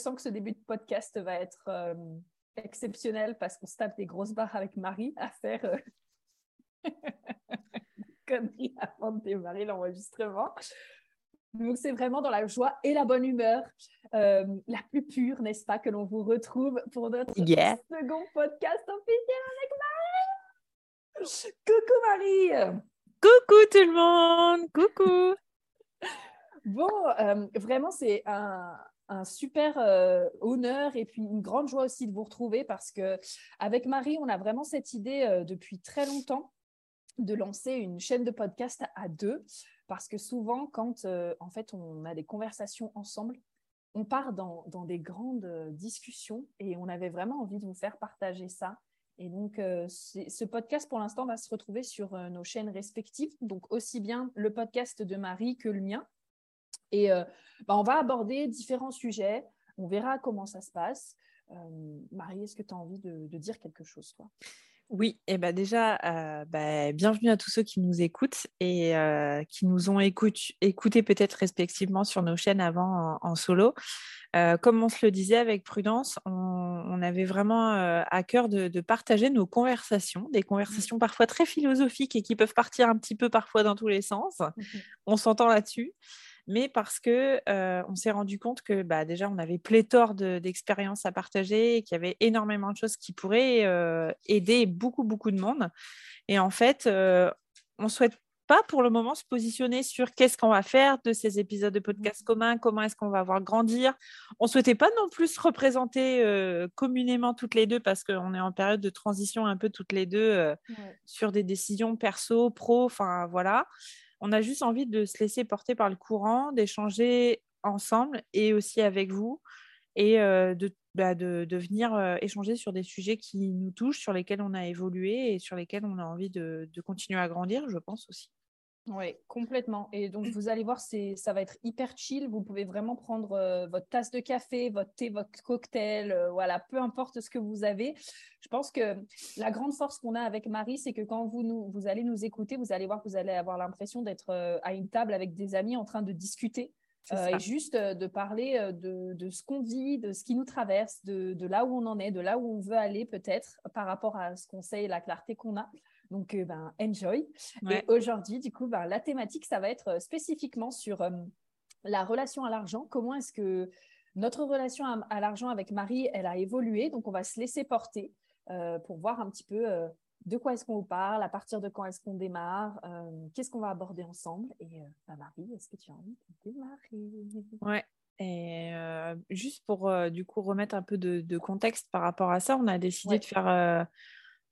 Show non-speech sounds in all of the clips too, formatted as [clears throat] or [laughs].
Sens que ce début de podcast va être euh, exceptionnel parce qu'on se tape des grosses barres avec Marie à faire euh... [laughs] conneries avant de démarrer l'enregistrement. Donc, c'est vraiment dans la joie et la bonne humeur, euh, la plus pure, n'est-ce pas, que l'on vous retrouve pour notre second podcast officiel avec Marie. Coucou Marie. Coucou tout le monde. Coucou. bon, euh, vraiment, c'est un, un super euh, honneur et puis une grande joie aussi de vous retrouver parce que avec Marie, on a vraiment cette idée euh, depuis très longtemps de lancer une chaîne de podcast à deux parce que souvent quand euh, en fait on a des conversations ensemble on part dans, des grandes discussions et on avait vraiment envie de vous faire partager ça. Et donc ce podcast pour l'instant va se retrouver sur nos chaînes respectives donc aussi bien le podcast de Marie que le mien et euh, bah, on va aborder différents sujets. On verra comment ça se passe. Marie est-ce que tu as envie de, de dire quelque chose toi? Oui, et ben déjà, euh, bah, bienvenue à tous ceux qui nous écoutent et euh, qui nous ont écoute, écouté peut-être respectivement sur nos chaînes avant en, en solo. Euh, comme on se le disait avec Prudence, on, on avait vraiment euh, à cœur de, de, partager nos conversations, des conversations parfois très philosophiques et qui peuvent partir un petit peu parfois dans tous les sens. On s'entend là-dessus mais parce que euh, on s'est rendu compte que bah, déjà on avait pléthore d'expériences de, à partager et qu'il y avait énormément de choses qui pourraient euh, aider beaucoup beaucoup de monde. Et en fait, euh, on souhaite pas pour le moment se positionner sur qu'est-ce qu'on va faire de ces épisodes de podcast communs, comment est-ce qu'on va voir grandir. On souhaitait pas non plus se représenter euh, communément toutes les deux parce qu'on est en période de transition un peu toutes les deux euh, ouais. sur des décisions perso, pro, enfin voilà on a juste envie de se laisser porter par le courant, d'échanger ensemble et aussi avec vous et euh, de, bah, venir euh, échanger sur des sujets qui nous touchent, sur lesquels on a évolué et sur lesquels on a envie de continuer à grandir, je pense aussi. Oui, complètement. Et donc, vous allez voir, ça va être hyper chill. Vous pouvez vraiment prendre euh, votre tasse de café, votre thé, votre cocktail, euh, voilà, peu importe ce que vous avez. Je pense que la grande force qu'on a avec Marie, c'est que quand vous, nous, vous allez nous écouter, vous allez voir que vous allez avoir l'impression d'être euh, à une table avec des amis en train de discuter. Et juste de parler de, de ce qu'on vit, de ce qui nous traverse, de, de, là où on en est, de là où on veut aller peut-être par rapport à ce qu'on sait et la clarté qu'on a. Donc, euh, ben, enjoy. Ouais. Et aujourd'hui, du coup, ben, la thématique, ça va être spécifiquement sur euh, la relation à l'argent. Comment est-ce que notre relation à, à l'argent avec Marie, elle a évolué? Donc, on va se laisser porter euh, pour voir un petit peu euh, de quoi est-ce qu'on vous parle, à partir de quand est-ce qu'on démarre, euh, qu'est-ce qu'on va aborder ensemble? Et ben, Marie, est-ce que tu as envie de démarrer? Ouais. Et euh, juste pour euh, du coup remettre un peu de, de, contexte par rapport à ça, on a décidé ouais. de faire euh,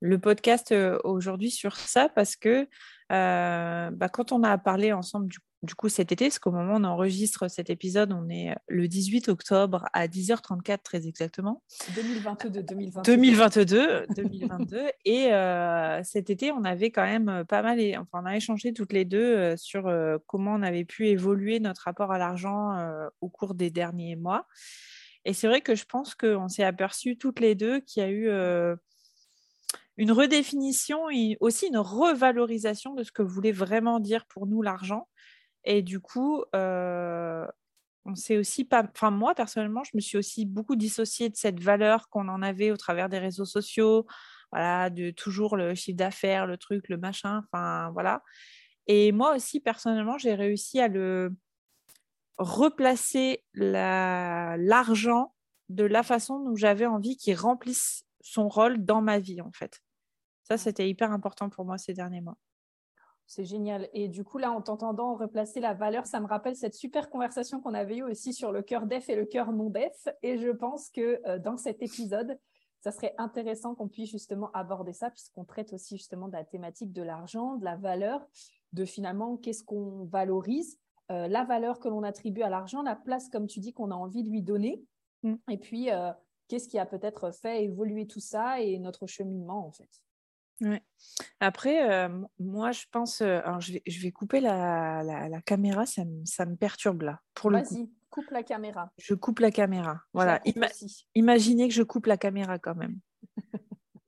le podcast aujourd'hui sur ça parce que bah, quand on a parlé ensemble du, du coup cet été, parce qu'au moment où on enregistre cet épisode, on est le 18 octobre à 10h34 très exactement. 2022, 2022. 2022, 2022. et euh, cet été, on avait quand même pas mal, et, enfin on a échangé toutes les deux euh, sur euh, comment on avait pu évoluer notre rapport à l'argent au cours des derniers mois. Et c'est vrai que je pense qu'on s'est aperçu toutes les deux qu'il y a eu une redéfinition et aussi une revalorisation de ce que voulait vraiment dire pour nous l'argent. Et du coup, euh, on s'est aussi pas. Enfin, moi, personnellement, je me suis aussi beaucoup dissociée de cette valeur qu'on en avait au travers des réseaux sociaux. Voilà, de toujours le chiffre d'affaires, le truc, le machin. Enfin, voilà. Et moi aussi, personnellement, j'ai réussi à le replacer l'argent de la façon dont j'avais envie qu'il remplisse son rôle dans ma vie, en fait. Ça, c'était hyper important pour moi ces derniers mois. C'est génial. Et du coup, là, en t'entendant replacer la valeur, ça me rappelle cette super conversation qu'on avait eue aussi sur le cœur def et le cœur non def. Et je pense que euh, dans cet épisode, ça serait intéressant qu'on puisse justement aborder ça, puisqu'on traite aussi justement de la thématique de l'argent, de la valeur, de finalement qu'est-ce qu'on valorise, euh, la valeur que l'on attribue à l'argent, la place, comme tu dis, qu'on a envie de lui donner, mm. et puis euh, qu'est-ce qui a peut-être fait évoluer tout ça et notre cheminement en fait. Ouais. Après, euh, moi, je pense. alors, je vais, je vais couper la, la, caméra, ça me, ça me, perturbe là. Pour Vas-y, coupe la caméra. Je coupe la caméra. Voilà. imaginez que je coupe la caméra quand même.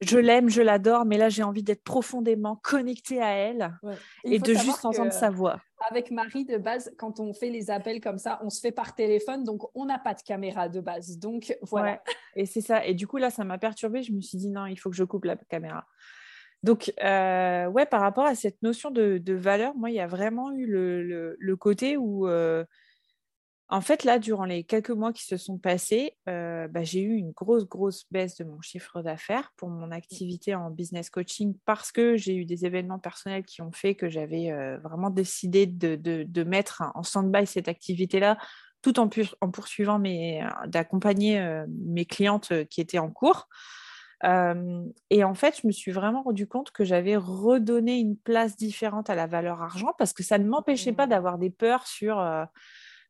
je l'aime, je l'adore, mais là, j'ai envie d'être profondément connectée à elle et de juste entendre sa voix. Avec Marie, de base, quand on fait les appels comme ça, on se fait par téléphone, donc on n'a pas de caméra de base. Donc voilà. Et c'est ça. Et du coup, là, ça m'a perturbée. Je me suis dit, non, il faut que je coupe la caméra. Donc, euh, ouais, par rapport à cette notion de, valeur, moi, il y a vraiment eu le, côté où euh, en fait, là, durant les quelques mois qui se sont passés, euh, bah, j'ai eu une grosse, grosse baisse de mon chiffre d'affaires pour mon activité en business coaching parce que j'ai eu des événements personnels qui ont fait que j'avais vraiment décidé de, mettre en stand-by cette activité-là tout en, poursuivant d'accompagner mes clientes qui étaient en cours. Et en fait, je me suis vraiment rendu compte que j'avais redonné une place différente à la valeur argent parce que ça ne m'empêchait pas mmh. d'avoir des peurs sur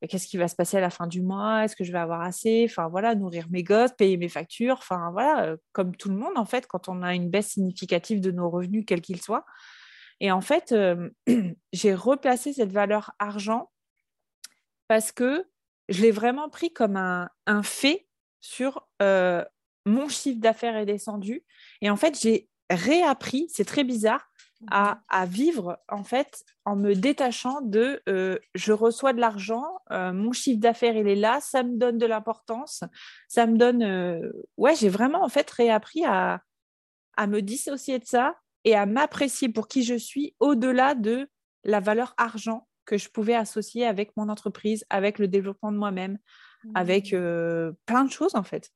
qu'est-ce qui va se passer à la fin du mois? Est-ce que je vais avoir assez? Enfin voilà, nourrir mes gosses, payer mes factures. Enfin voilà, euh, comme tout le monde en fait, quand on a une baisse significative de nos revenus, quels qu'ils soient. Et en fait, euh, [clears throat] j'ai replacé cette valeur argent parce que je l'ai vraiment pris comme un, fait sur euh, mon chiffre d'affaires est descendu. Et en fait, j'ai réappris, c'est très bizarre, à, vivre en fait en me détachant de euh, je reçois de l'argent, euh, mon chiffre d'affaires il est là, ça me donne de l'importance, ça me donne euh, ouais j'ai vraiment en fait réappris à, à me dissocier de ça et à m'apprécier pour qui je suis au-delà de la valeur argent que je pouvais associer avec mon entreprise, avec le développement de moi-même, avec mmh. plein de choses en fait.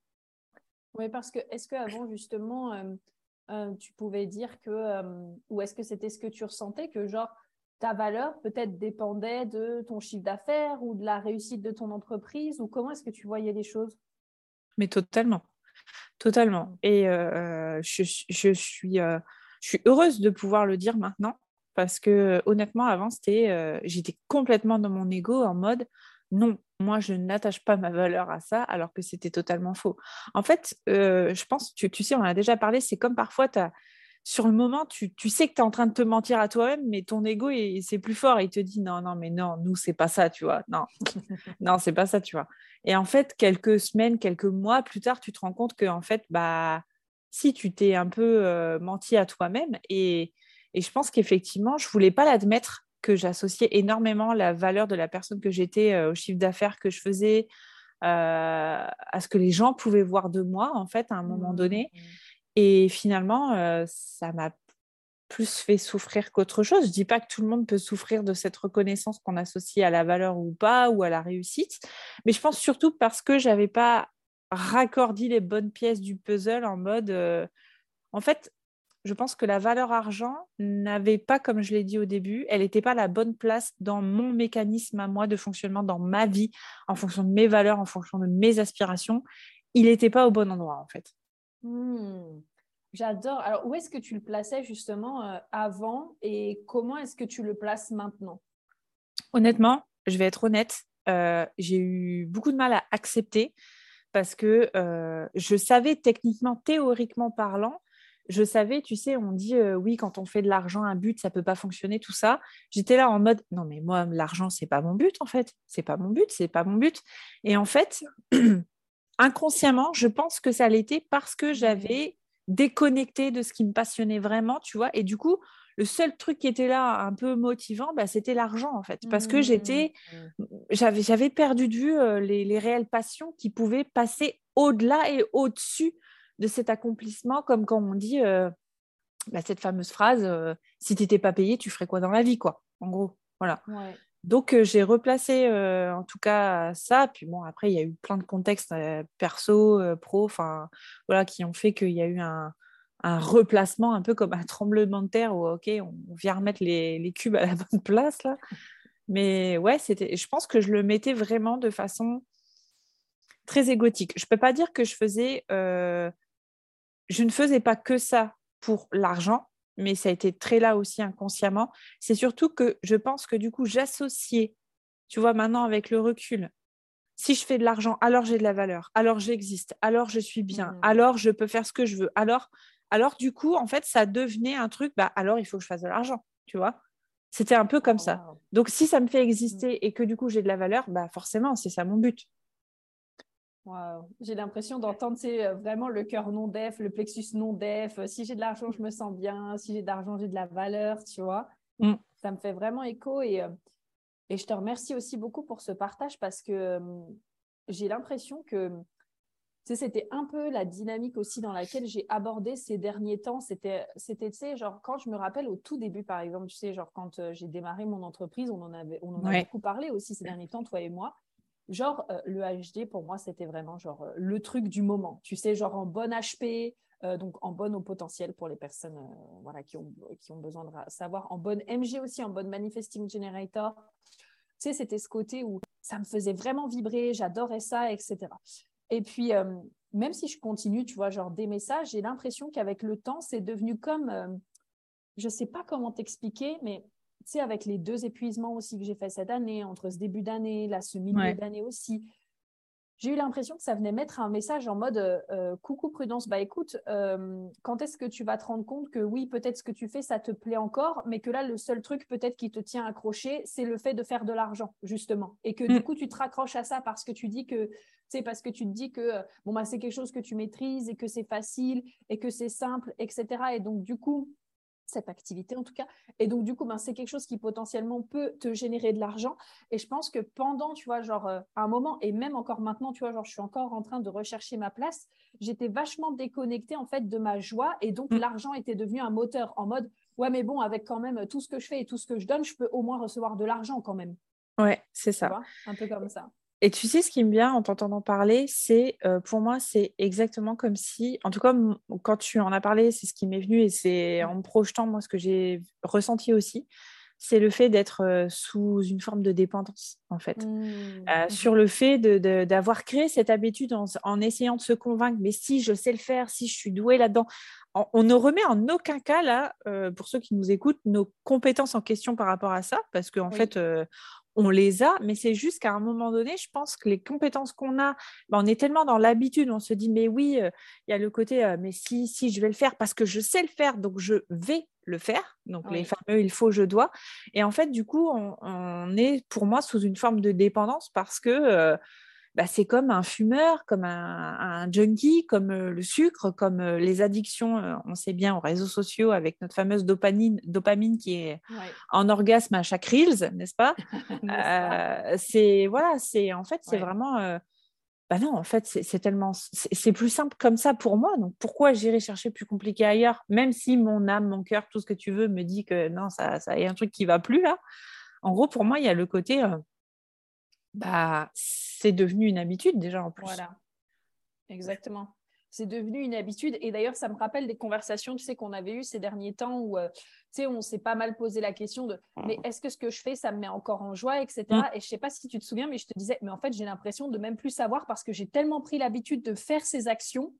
Oui, parce que est-ce qu'avant justement euh, tu pouvais dire que, euh, ou est-ce que c'était ce que tu ressentais, que genre ta valeur peut-être dépendait de ton chiffre d'affaires ou de la réussite de ton entreprise, ou comment est-ce que tu voyais les choses? Mais totalement, totalement. Et euh, je, suis, je suis heureuse de pouvoir le dire maintenant, parce que honnêtement, avant, c'était, j'étais complètement dans mon ego en mode non, moi, je n'attache pas ma valeur à ça, alors que c'était totalement faux. En fait, euh, je pense, tu, sais, on en a déjà parlé, c'est comme parfois, sur le moment, tu, sais que tu es en train de te mentir à toi-même, mais ton ego, c'est plus fort. Il te dit non, non, mais non, nous, c'est pas ça, tu vois. Non, [laughs] non, c'est pas ça, tu vois. Et en fait, quelques semaines, quelques mois plus tard, tu te rends compte que, en fait, bah, si tu t'es un peu euh, menti à toi-même, et, et je pense qu'effectivement, je voulais pas l'admettre que j'associais énormément la valeur de la personne que j'étais euh, au chiffre d'affaires que je faisais, euh, à ce que les gens pouvaient voir de moi, en fait, à un moment mmh, donné. Et finalement, euh, ça m'a plus fait souffrir qu'autre chose. Je dis pas que tout le monde peut souffrir de cette reconnaissance qu'on associe à la valeur ou pas, ou à la réussite, mais je pense surtout parce que je n'avais pas raccordé les bonnes pièces du puzzle en mode... en fait, je pense que la valeur argent n'avait pas, comme je l'ai dit au début, elle n'était pas la bonne place dans mon mécanisme à moi de fonctionnement, dans ma vie, en fonction de mes valeurs, en fonction de mes aspirations. Il n'était pas au bon endroit, en fait. Hmm. J'adore. Alors, où est-ce que tu le plaçais justement euh, avant et comment est-ce que tu le places maintenant? Honnêtement, je vais être honnête, euh, j'ai eu beaucoup de mal à accepter parce que euh, je savais techniquement, théoriquement parlant, je savais, tu sais, on dit oui, quand on fait de l'argent un but, ça peut pas fonctionner, tout ça. J'étais là en mode non, mais moi, l'argent, c'est pas mon but en fait. C'est pas mon but, c'est pas mon but. Et en fait, [clears throat] inconsciemment, je pense que ça l'était parce que j'avais déconnecté de ce qui me passionnait vraiment, tu vois. Et du coup, le seul truc qui était là un peu motivant, bah, c'était l'argent en fait, parce que j'étais, mmh. j'avais, j'avais perdu de vue les, les réelles passions qui pouvaient passer au-delà et au-dessus de cet accomplissement, comme quand on dit euh, bah, cette fameuse phrase euh, si tu n'étais pas payé, tu ferais quoi dans la vie, quoi, en gros. Voilà. Donc, euh, j'ai replacé en tout cas ça. Puis bon, après, il y a eu plein de contextes perso, pro, enfin, voilà, qui ont fait qu'il y a eu un, replacement, un peu comme un tremblement de terre où, OK, on vient remettre les, les cubes à la bonne place, là. Mais ouais, c'était, je pense que je le mettais vraiment de façon très égotique. Je ne peux pas dire que je faisais je ne faisais pas que ça pour l'argent, mais ça a été très là aussi inconsciemment. C'est surtout que je pense que du coup, j'associais, tu vois, maintenant avec le recul, si je fais de l'argent, alors j'ai de la valeur, alors j'existe, alors je suis bien, mmh. alors je peux faire ce que je veux. Alors, alors du coup, en fait, ça devenait un truc, bah, alors il faut que je fasse de l'argent, tu vois. C'était un peu comme ça. Donc, si ça me fait exister mmh. et que du coup j'ai de la valeur, bah forcément, c'est ça mon but. J'ai l'impression d'entendre euh, vraiment le cœur non def, le plexus non def. Euh, si j'ai de l'argent, je me sens bien. Si j'ai de l'argent, j'ai de la valeur, tu vois. Mmh. Ça me fait vraiment écho et, euh, et je te remercie aussi beaucoup pour ce partage parce que j'ai l'impression que c'était un peu la dynamique aussi dans laquelle j'ai abordé ces derniers temps. C'était, c'était, tu sais, genre quand je me rappelle au tout début, par exemple, tu sais, genre quand j'ai démarré mon entreprise, on en avait, on en a beaucoup parlé aussi ces derniers temps, toi et moi. Genre, euh, le HD, pour moi, c'était vraiment genre euh, le truc du moment. Tu sais, genre en bon HP, euh, donc en bonne au potentiel pour les personnes voilà, qui, ont, qui ont besoin de savoir, en bonne MG aussi, en bonne Manifesting Generator. Tu sais, c'était ce côté où ça me faisait vraiment vibrer, j'adorais ça, etc. Et puis, même si je continue, tu vois, genre des messages, j'ai l'impression qu'avec le temps, c'est devenu comme, je sais pas comment t'expliquer, mais sais, avec les deux épuisements aussi que j'ai fait cette année, entre ce début d'année, là, ce milieu d'année aussi, j'ai eu l'impression que ça venait mettre un message en mode euh, euh, coucou prudence, bah écoute, euh, quand est-ce que tu vas te rendre compte que oui, peut-être ce que tu fais, ça te plaît encore, mais que là, le seul truc peut-être qui te tient accroché, c'est le fait de faire de l'argent, justement. Et que du mm. coup, tu te raccroches à ça parce que tu dis que, c'est parce que tu te dis que bon, bah, c'est quelque chose que tu maîtrises et que c'est facile et que c'est simple, etc. Et donc, du coup, cette activité en tout cas. Et donc, du coup, ben, c'est quelque chose qui potentiellement peut te générer de l'argent. Et je pense que pendant, tu vois, genre, euh, un moment, et même encore maintenant, tu vois, genre, je suis encore en train de rechercher ma place, j'étais vachement déconnectée, en fait, de ma joie. Et donc, mm. l'argent était devenu un moteur en mode, ouais, mais bon, avec quand même tout ce que je fais et tout ce que je donne, je peux au moins recevoir de l'argent quand même. Ouais, c'est ça. un peu comme ça. Et tu sais, ce qui me vient en t'entendant parler, c'est euh, pour moi, c'est exactement comme si, en tout cas, quand tu en as parlé, c'est ce qui m'est venu et c'est en me projetant, moi, ce que j'ai ressenti aussi, c'est le fait d'être euh, sous une forme de dépendance, en fait. Mmh. Euh, sur le fait d'avoir de, créé cette habitude en, essayant de se convaincre, mais si je sais le faire, si je suis douée là-dedans, on, ne remet en aucun cas, là, pour ceux qui nous écoutent, nos compétences en question par rapport à ça, parce qu'en en fait, on les a, mais c'est juste qu'à un moment donné, je pense que les compétences qu'on a, ben, on est tellement dans l'habitude, on se dit, mais oui, euh, il y a le côté, euh, mais si, si, je vais le faire parce que je sais le faire, donc je vais le faire. Donc les fameux il faut, je dois. Et en fait, du coup, on, est pour moi sous une forme de dépendance parce que euh, bah, c'est comme un fumeur, comme un, junkie, comme euh, le sucre, comme euh, les addictions, euh, on sait bien, aux réseaux sociaux avec notre fameuse dopamine, dopamine qui est en orgasme à chaque reels, n'est-ce pas, [laughs] C'est voilà, c'est en fait, c'est vraiment. bah non, en fait, c'est tellement, c'est plus simple comme ça pour moi. Donc pourquoi j'irai chercher plus compliqué ailleurs, même si mon âme, mon cœur, tout ce que tu veux me dit que non, ça, ça y a un truc qui va plus là? En gros, pour moi, il y a le côté bah, c'est devenu une habitude déjà en plus. Voilà, exactement. C'est devenu une habitude. Et d'ailleurs, ça me rappelle des conversations tu sais, qu'on avait eues ces derniers temps où euh, tu sais, on s'est pas mal posé la question de mais est-ce que ce que je fais, ça me met encore en joie, etc. Mm? Et je sais pas si tu te souviens, mais je te disais, mais en fait, j'ai l'impression de même plus savoir parce que j'ai tellement pris l'habitude de faire ces actions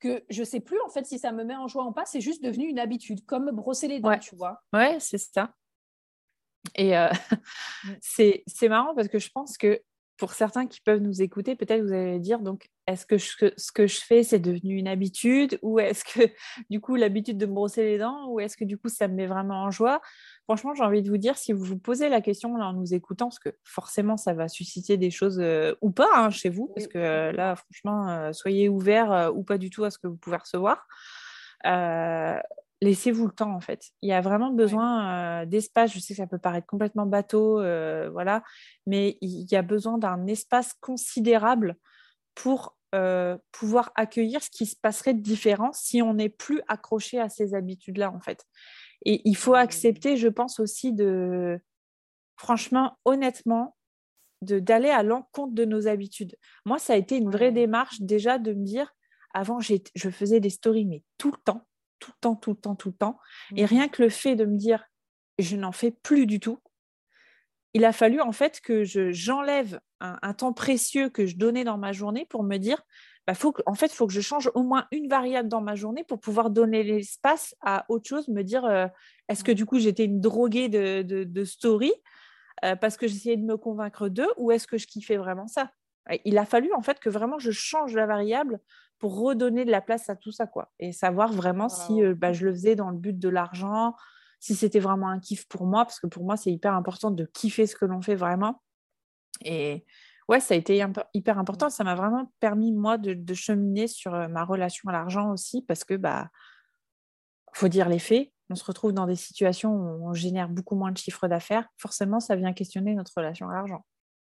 que je sais plus en fait si ça me met en joie ou pas. C'est juste devenu une habitude, comme brosser les dents, tu vois. Ouais, c'est ça. Et euh, [laughs] mmh. c'est marrant parce que je pense que pour certains qui peuvent nous écouter, peut-être vous allez dire donc est-ce que ce que je fais c'est devenu une habitude ou est-ce que [laughs] du coup l'habitude de me brosser les dents ou est-ce que du coup ça me met vraiment en joie? Franchement, j'ai envie de vous dire si vous vous posez la question en nous écoutant, parce que forcément ça va susciter des choses euh, ou pas hein, chez vous, parce que euh, là franchement soyez ouverts ou pas du tout à ce que vous pouvez recevoir laissez-vous le temps en fait. Il y a vraiment besoin euh, d'espace. Je sais que ça peut paraître complètement bateau, euh, voilà, mais il y a besoin d'un espace considérable pour euh, pouvoir accueillir ce qui se passerait de différent si on n'est plus accroché à ces habitudes-là en fait. Et il faut accepter, je pense aussi de, franchement, honnêtement, d'aller à l'encontre de nos habitudes. Moi, ça a été une vraie démarche déjà de me dire, avant, je faisais des stories, mais tout le temps tout le temps, tout le temps, tout le temps. Et mmh. rien que le fait de me dire, je n'en fais plus du tout, il a fallu en fait que j'enlève un, temps précieux que je donnais dans ma journée pour me dire, bah, faut en fait, il faut que je change au moins une variable dans ma journée pour pouvoir donner l'espace à autre chose, me dire euh, est-ce que du coup j'étais une droguée de, de, story euh, parce que j'essayais de me convaincre d'eux ou est-ce que je kiffais vraiment ça? Il a fallu en fait que vraiment je change la variable pour redonner de la place à tout ça quoi et savoir vraiment si euh, bah, je le faisais dans le but de l'argent, si c'était vraiment un kiff pour moi parce que pour moi c'est hyper important de kiffer ce que l'on fait vraiment et ouais, ça a été hyper important. Ça m'a vraiment permis, moi, de, cheminer sur euh, ma relation à l'argent aussi, parce que, bah, faut dire les faits. On se retrouve dans des situations où on génère beaucoup moins de chiffre d'affaires. Forcément, ça vient questionner notre relation à l'argent.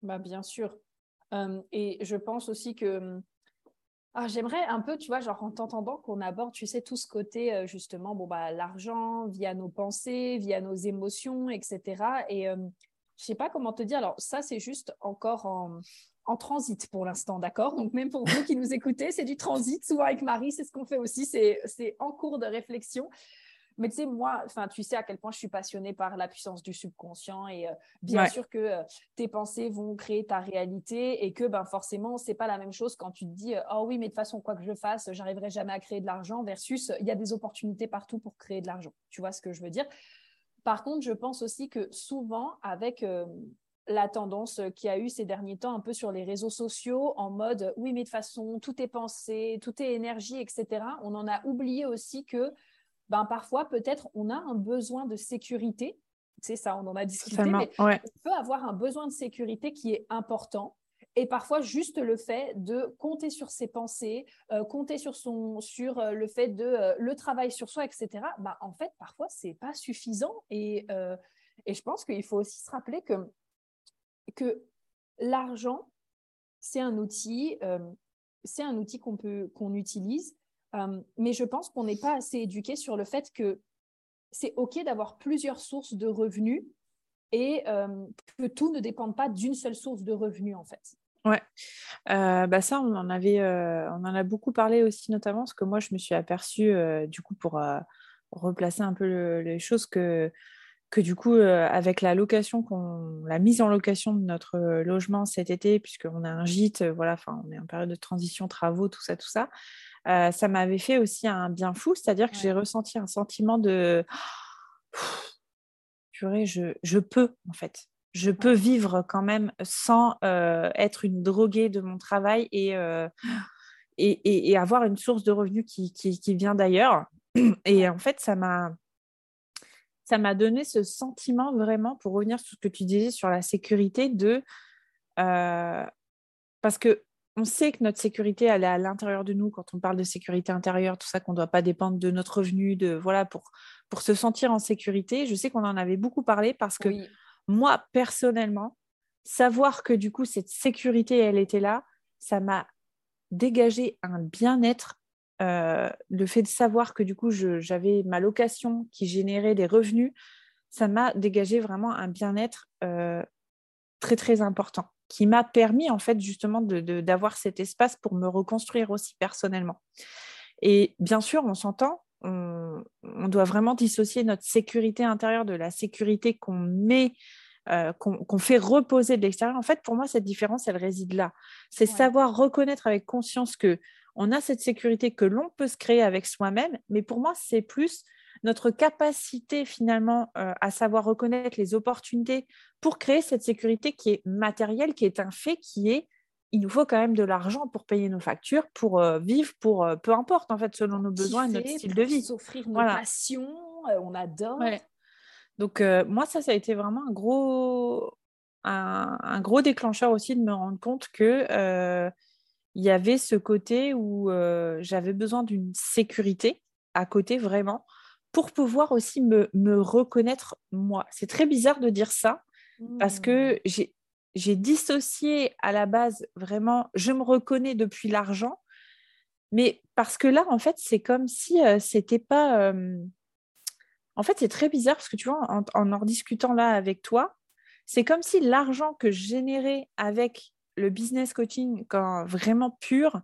Bah, bien sûr. Et je pense aussi que ah, j'aimerais un peu, tu vois, genre en t'entendant qu'on aborde, tu sais, tout ce côté, euh, justement, bon, bah, l'argent via nos pensées, via nos émotions, etc. Et je sais pas comment te dire. Alors, ça, c'est juste encore en, transit pour l'instant, d'accord? Donc, même pour vous qui nous écoutez, c'est du transit. Souvent, avec Marie, c'est ce qu'on fait aussi. C'est en cours de réflexion. Mais tu sais, moi, enfin, tu sais à quel point je suis passionnée par la puissance du subconscient et euh, bien sûr que euh, tes pensées vont créer ta réalité et que ben forcément, c'est pas la même chose quand tu te dis oh oui, mais de toute façon, quoi que je fasse, j'arriverai jamais à créer de l'argent versus il y a des opportunités partout pour créer de l'argent. Tu vois ce que je veux dire? Par contre, je pense aussi que souvent, avec euh, la tendance qu'il y a eu ces derniers temps un peu sur les réseaux sociaux, en mode oui, mais de façon, tout est pensé, tout est énergie, etc., on en a oublié aussi que ben, parfois, peut-être, on a un besoin de sécurité. C'est ça, on en a discuté, mais on peut avoir un besoin de sécurité qui est important et parfois, juste le fait de compter sur ses pensées, euh, compter sur, son, sur euh, le fait de euh, le travail sur soi, etc., bah, en fait, parfois, ce n'est pas suffisant. Et, et je pense qu'il faut aussi se rappeler que, que l'argent, c'est un outil, c'est un outil qu'on peut qu'on utilise, mais je pense qu'on n'est pas assez éduqué sur le fait que c'est OK d'avoir plusieurs sources de revenus et que tout ne dépende pas d'une seule source de revenus, en fait. Ouais, euh, bah ça, on en avait, euh, on en a beaucoup parlé aussi, notamment parce que moi, je me suis aperçue, euh, du coup, pour replacer un peu les choses, que, que du coup, avec la location, la mise en location de notre logement cet été, puisqu'on a un gîte, voilà, on est en période de transition, travaux, tout ça, tout ça, ça m'avait fait aussi un bien fou, c'est-à-dire que j'ai ressenti un sentiment de, purée, je, je peux, en fait. Je peux vivre quand même sans euh, être une droguée de mon travail euh, et, et, avoir une source de revenus qui, qui, vient d'ailleurs. Et en fait, ça m'a ça m'a donné ce sentiment vraiment, pour revenir sur ce que tu disais sur la sécurité, de euh, parce que on sait que notre sécurité, elle est à l'intérieur de nous. Quand on parle de sécurité intérieure, tout ça, qu'on ne doit pas dépendre de notre revenu, de voilà, pour, pour se sentir en sécurité. Je sais qu'on en avait beaucoup parlé parce que moi, personnellement, savoir que du coup, cette sécurité, elle était là, ça m'a dégagé un bien-être. Euh, le fait de savoir que du coup, j'avais ma location qui générait des revenus, ça m'a dégagé vraiment un bien-être euh, très, très important qui m'a permis en fait justement d'avoir cet espace pour me reconstruire aussi personnellement. Et bien sûr, on s'entend, on, doit vraiment dissocier notre sécurité intérieure de la sécurité qu'on met, euh, qu'on fait reposer de l'extérieur. En fait, pour moi, cette différence, elle réside là. C'est savoir reconnaître avec conscience que on a cette sécurité que l'on peut se créer avec soi-même, mais pour moi, c'est plus notre capacité finalement euh, à savoir reconnaître les opportunités pour créer cette sécurité qui est matérielle, qui est un fait, qui est il nous faut quand même de l'argent pour payer nos factures, pour euh, vivre, pour euh, peu importe en fait selon nos besoins et notre style de vie. S'offrir nos passions, on adore. Donc moi ça ça a été vraiment un gros un, gros déclencheur aussi de me rendre compte que il y avait ce côté où j'avais besoin d'une sécurité à côté vraiment pour pouvoir aussi me, me reconnaître moi. C'est très bizarre de dire ça parce que mmh. j'ai dissocié à la base vraiment, je me reconnais depuis l'argent, mais parce que là, en fait, c'est comme si euh, c'était pas. Euh, en fait, c'est très bizarre parce que tu vois, en en, discutant là avec toi, c'est comme si l'argent que je générais avec le business coaching, quand vraiment pur,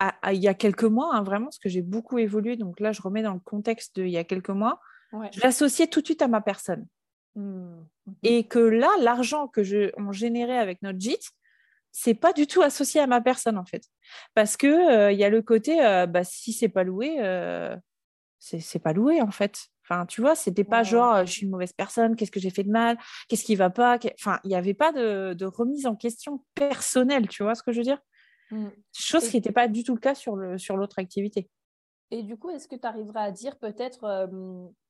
il y a quelques mois, hein, vraiment, parce que j'ai beaucoup évolué, donc là, je remets dans le contexte d'il y a quelques mois, je l'associais tout de suite à ma personne. Mmh. Et que là, l'argent que je, on générait avec notre JIT, c'est pas du tout associé à ma personne en fait. Parce que il y a le côté, bah, si c'est pas loué, c'est pas loué en fait. Enfin, tu vois, c'était pas genre je suis une mauvaise personne, qu'est-ce que j'ai fait de mal, qu'est-ce qui va pas. Enfin, il n'y avait pas de, remise en question personnelle, tu vois ce que je veux dire? Mmh. Chose qui n'était pas du tout le cas sur l'autre sur activité. Et du coup, est-ce que tu arriveras à dire peut-être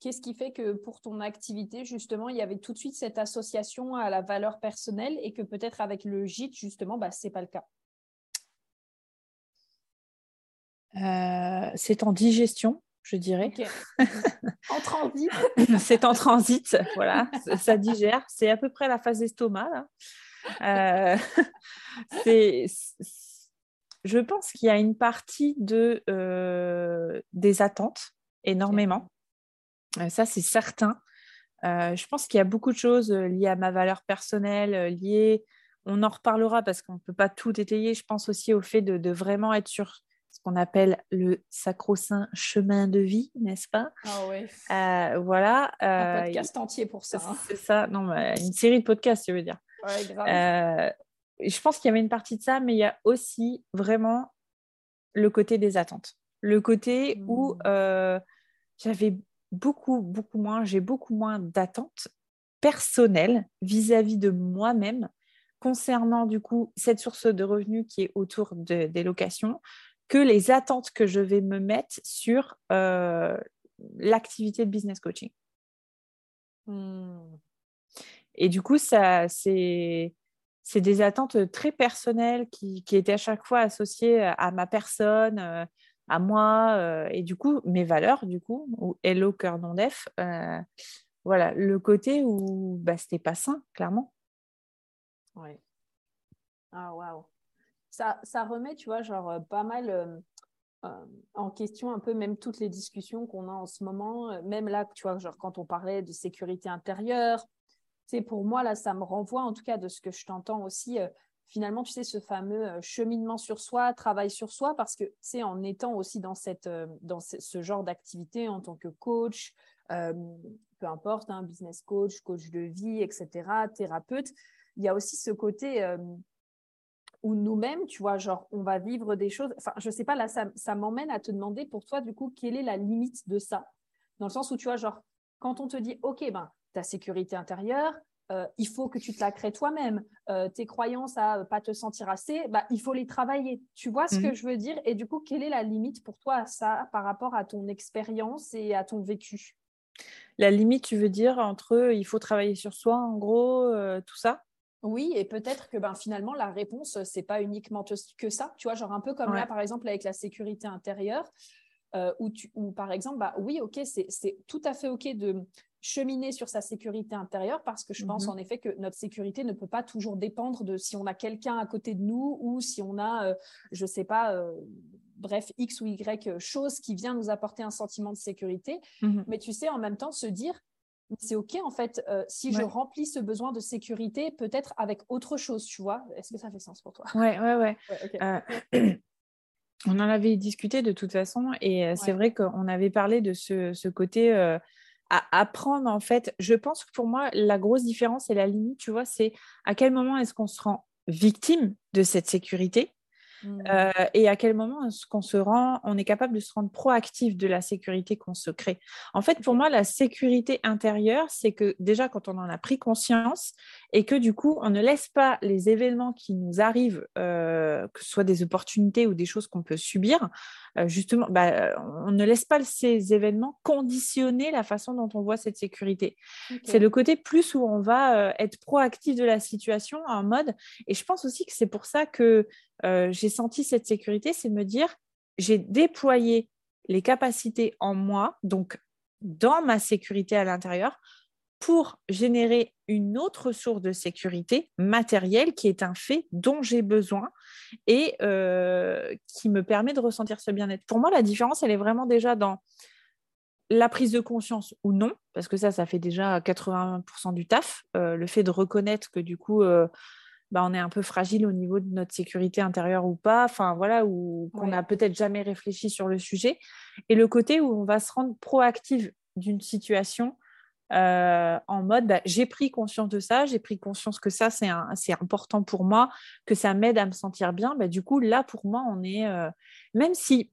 qu'est-ce qui fait que pour ton activité, justement, il y avait tout de suite cette association à la valeur personnelle et que peut-être avec le gîte, justement, bah, ce n'est pas le cas? Euh, C'est en digestion, je dirais. [laughs] en transit. [laughs] c'est en transit, voilà, ça digère. C'est à peu près la phase d'estomac. Euh, [laughs] c'est je pense qu'il y a une partie de, euh, des attentes, énormément. Euh, ça, c'est certain. Euh, je pense qu'il y a beaucoup de choses liées à ma valeur personnelle, liées. On en reparlera parce qu'on ne peut pas tout étayer. Je pense aussi au fait de, vraiment être sur ce qu'on appelle le sacro-saint chemin de vie, n'est-ce pas? Ah oui. voilà. Un podcast entier pour ça. Hein. C'est ça. Non, une série de podcasts, je veux dire. Ouais, grave je pense qu'il y avait une partie de ça, mais il y a aussi vraiment le côté des attentes. Le côté où mmh. euh, j'avais beaucoup, beaucoup moins, j'ai beaucoup moins d'attentes personnelles vis-à-vis de moi-même concernant du coup cette source de revenus qui est autour des locations que les attentes que je vais me mettre sur euh, l'activité de business coaching. Mmh. Et du coup, ça, c'est c'est des attentes très personnelles qui, étaient à chaque fois associées à ma personne, euh, à moi, euh, et du coup, mes valeurs, du coup, ou Hello Cœur Non Def. Euh, voilà, le côté où bah, c'était pas sain, clairement. Oui. Ah, waouh. Ça, ça remet, tu vois, genre pas mal en question un peu même toutes les discussions qu'on a en ce moment, même là, tu vois, genre quand on parlait de sécurité intérieure, c'est pour moi, là, ça me renvoie, en tout cas, de ce que je t'entends aussi, euh, finalement, tu sais, ce fameux euh, cheminement sur soi, travail sur soi, parce que, c'est en étant aussi dans, cette, euh, dans ce, genre d'activité en tant que coach, peu importe, hein, business coach, coach de vie, etc., thérapeute, il y a aussi ce côté où nous-mêmes, tu vois, genre, on va vivre des choses. Enfin, je sais pas, là, ça, ça m'emmène à te demander pour toi, du coup, quelle est la limite de ça? Dans le sens où, tu vois, genre, quand on te dit, OK, ben, ta sécurité intérieure, euh, il faut que tu te la crées toi-même. Euh, tes croyances à ne pas te sentir assez, bah, il faut les travailler. Tu vois ce que mhm. je veux dire? Et du coup, quelle est la limite pour toi à ça par rapport à ton expérience et à ton vécu? La limite, tu veux dire, entre il faut travailler sur soi, en gros, euh, tout ça? Oui, et peut-être que ben, finalement, la réponse, c'est pas uniquement que ça. Tu vois, genre un peu comme là, par exemple, avec la sécurité intérieure, où, tu, où, par exemple, bah, oui, ok, c'est tout à fait ok de cheminer sur sa sécurité intérieure parce que je pense mhm. en effet que notre sécurité ne peut pas toujours dépendre de si on a quelqu'un à côté de nous ou si on a, euh, je sais pas, euh, bref, X ou Y chose qui vient nous apporter un sentiment de sécurité. Mhm. Mais tu sais, en même temps, se dire, c'est OK en fait, euh, si je remplis ce besoin de sécurité, peut-être avec autre chose, tu vois. Est-ce que ça fait sens pour toi? Ouais, ouais, ouais. [clears throat] on en avait discuté de toute façon et c'est vrai qu'on avait parlé de ce, ce côté à apprendre en fait. Je pense que pour moi, la grosse différence et la limite, tu vois, c'est à quel moment est-ce qu'on se rend victime de cette sécurité Mmh. Euh, et à quel moment est-ce qu'on se rend, on est capable de se rendre proactif de la sécurité qu'on se crée? En fait, pour moi, la sécurité intérieure, c'est que déjà quand on en a pris conscience et que du coup, on ne laisse pas les événements qui nous arrivent, euh, que ce soit des opportunités ou des choses qu'on peut subir, euh, justement, bah, on ne laisse pas ces événements conditionner la façon dont on voit cette sécurité. C'est le côté plus où on va être proactif de la situation en mode, et je pense aussi que c'est pour ça que euh, j'ai senti cette sécurité, c'est me dire, j'ai déployé les capacités en moi, donc dans ma sécurité à l'intérieur, pour générer une autre source de sécurité matérielle qui est un fait dont j'ai besoin et euh, qui me permet de ressentir ce bien-être. Pour moi, la différence, elle est vraiment déjà dans la prise de conscience ou non, parce que ça, ça fait déjà 80% du taf, euh, le fait de reconnaître que du coup, bah, on est un peu fragile au niveau de notre sécurité intérieure ou pas, enfin voilà, ou qu'on n'a peut-être jamais réfléchi sur le sujet. Et le côté où on va se rendre proactive d'une situation euh, en mode bah, j'ai pris conscience de ça, j'ai pris conscience que ça c'est important pour moi, que ça m'aide à me sentir bien. Bah, du coup, là pour moi, on est, euh, même si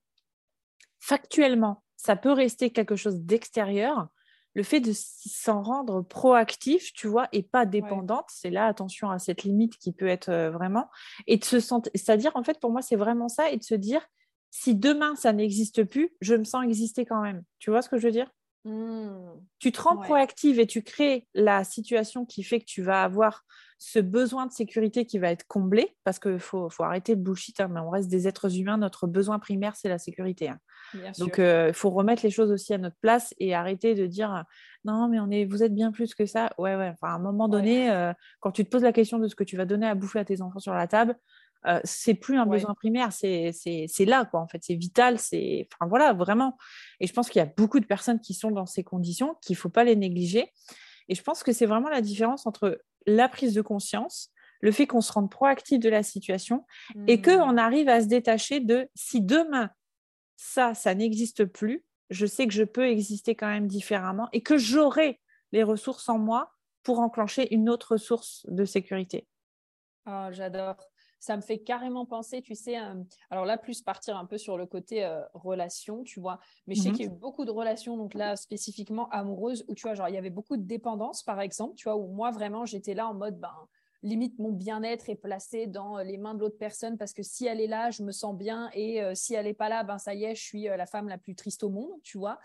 factuellement ça peut rester quelque chose d'extérieur, le fait de s'en rendre proactif, tu vois, et pas dépendante, c'est là, attention à cette limite qui peut être euh, vraiment, et de se sentir, c'est-à-dire, en fait, pour moi, c'est vraiment ça, et de se dire, si demain ça n'existe plus, je me sens exister quand même. Tu vois ce que je veux dire? Mmh. Tu te rends proactive et tu crées la situation qui fait que tu vas avoir ce besoin de sécurité qui va être comblé, parce qu'il faut, faut, arrêter le bullshit, hein, mais on reste des êtres humains, notre besoin primaire, c'est la sécurité. Hein. Donc, il euh, faut remettre les choses aussi à notre place et arrêter de dire non, mais on est, vous êtes bien plus que ça. Ouais, ouais. Enfin, à un moment donné, euh, quand tu te poses la question de ce que tu vas donner à bouffer à tes enfants sur la table, euh, c'est plus un besoin primaire, c'est là, quoi. En fait, c'est vital, c'est, enfin voilà, vraiment. Et je pense qu'il y a beaucoup de personnes qui sont dans ces conditions, qu'il ne faut pas les négliger. Et je pense que c'est vraiment la différence entre la prise de conscience, le fait qu'on se rende proactif de la situation et mmh. qu'on arrive à se détacher de si demain ça, ça n'existe plus, je sais que je peux exister quand même différemment et que j'aurai les ressources en moi pour enclencher une autre source de sécurité. Oh, j'adore. Ça me fait carrément penser, tu sais, euh, alors là, plus partir un peu sur le côté euh, relation, tu vois. Mais je sais mhm. qu'il y a eu beaucoup de relations, donc là, spécifiquement amoureuses, où tu vois, genre, il y avait beaucoup de dépendance, par exemple, tu vois, où moi, vraiment, j'étais là en mode, ben, limite mon bien-être est placé dans les mains de l'autre personne parce que si elle est là, je me sens bien et euh, si elle n'est pas là, ben ça y est, je suis la femme la plus triste au monde, tu vois.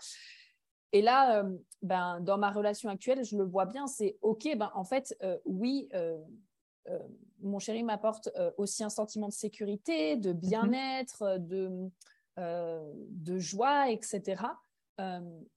Et là, ben, dans ma relation actuelle, je le vois bien, c'est OK, ben, en fait, oui, euh, mon chéri m'apporte euh, aussi un sentiment de sécurité, de mhm. bien-être, de, euh, de joie, etc.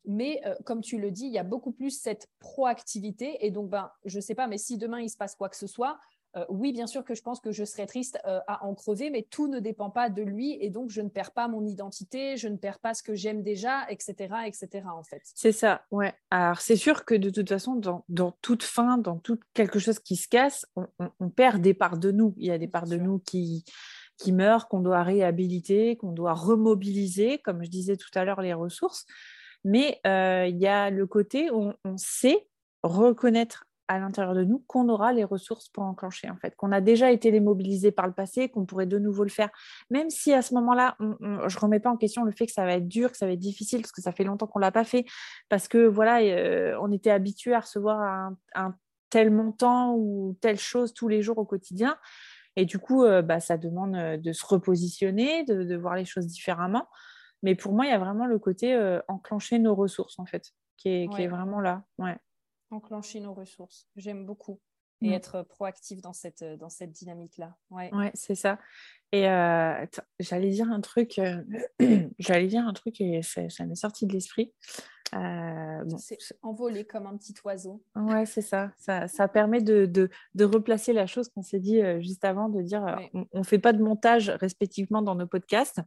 mais comme tu le dis, il y a beaucoup plus cette proactivité. Et donc, ben, je ne sais pas, mais si demain il se passe quoi que ce soit, euh, oui, bien sûr que je pense que je serais triste euh, à en crever, mais tout ne dépend pas de lui et donc je ne perds pas mon identité, je ne perds pas ce que j'aime déjà, etc., etc. En fait. C'est ça, ouais. Alors c'est sûr que de toute façon, dans, toute fin, dans tout quelque chose qui se casse, on, perd des parts de nous. Il y a des parts de nous qui qui meurent, qu'on doit réhabiliter, qu'on doit remobiliser, comme je disais tout à l'heure, les ressources. Mais euh, il y a le côté où on sait reconnaître à l'intérieur de nous qu'on aura les ressources pour enclencher, en fait, qu'on a déjà été les mobiliser par le passé, qu'on pourrait de nouveau le faire, même si à ce moment-là, je ne remets pas en question le fait que ça va être dur, que ça va être difficile, parce que ça fait longtemps qu'on ne l'a pas fait, parce que voilà, euh, on était habitué à recevoir un, tel montant ou telle chose tous les jours au quotidien. Et du coup, euh, bah, ça demande euh, de se repositionner, de, voir les choses différemment. Mais pour moi, il y a vraiment le côté enclencher nos ressources, en fait, qui est, qui est vraiment là. Ouais enclencher nos ressources. J'aime beaucoup. Et mm. être proactif dans cette, dans cette dynamique-là. Ouais, ouais c'est ça. Et euh, j'allais dire un truc, euh, [clears throat] j'allais dire un truc et ça, m'est sorti de l'esprit. Euh, c'est envolé comme un petit oiseau. Ouais, c'est ça. ça. ça. permet de, de, de, replacer la chose qu'on s'est dit juste avant, de dire on ne fait pas de montage respectivement dans nos podcasts,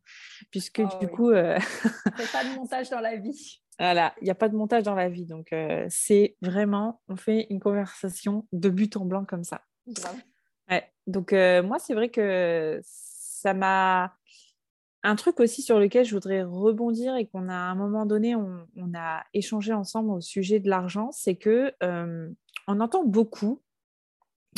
puisque oh du coup. on ne fait pas de montage dans la vie. Voilà, il n'y a pas de montage dans la vie. Donc, euh, c'est vraiment, on fait une conversation de but en blanc comme ça. Donc, euh, moi, c'est vrai que ça m'a. Un truc aussi sur lequel je voudrais rebondir et qu'on a à un moment donné, on, a échangé ensemble au sujet de l'argent, c'est que euh, on entend beaucoup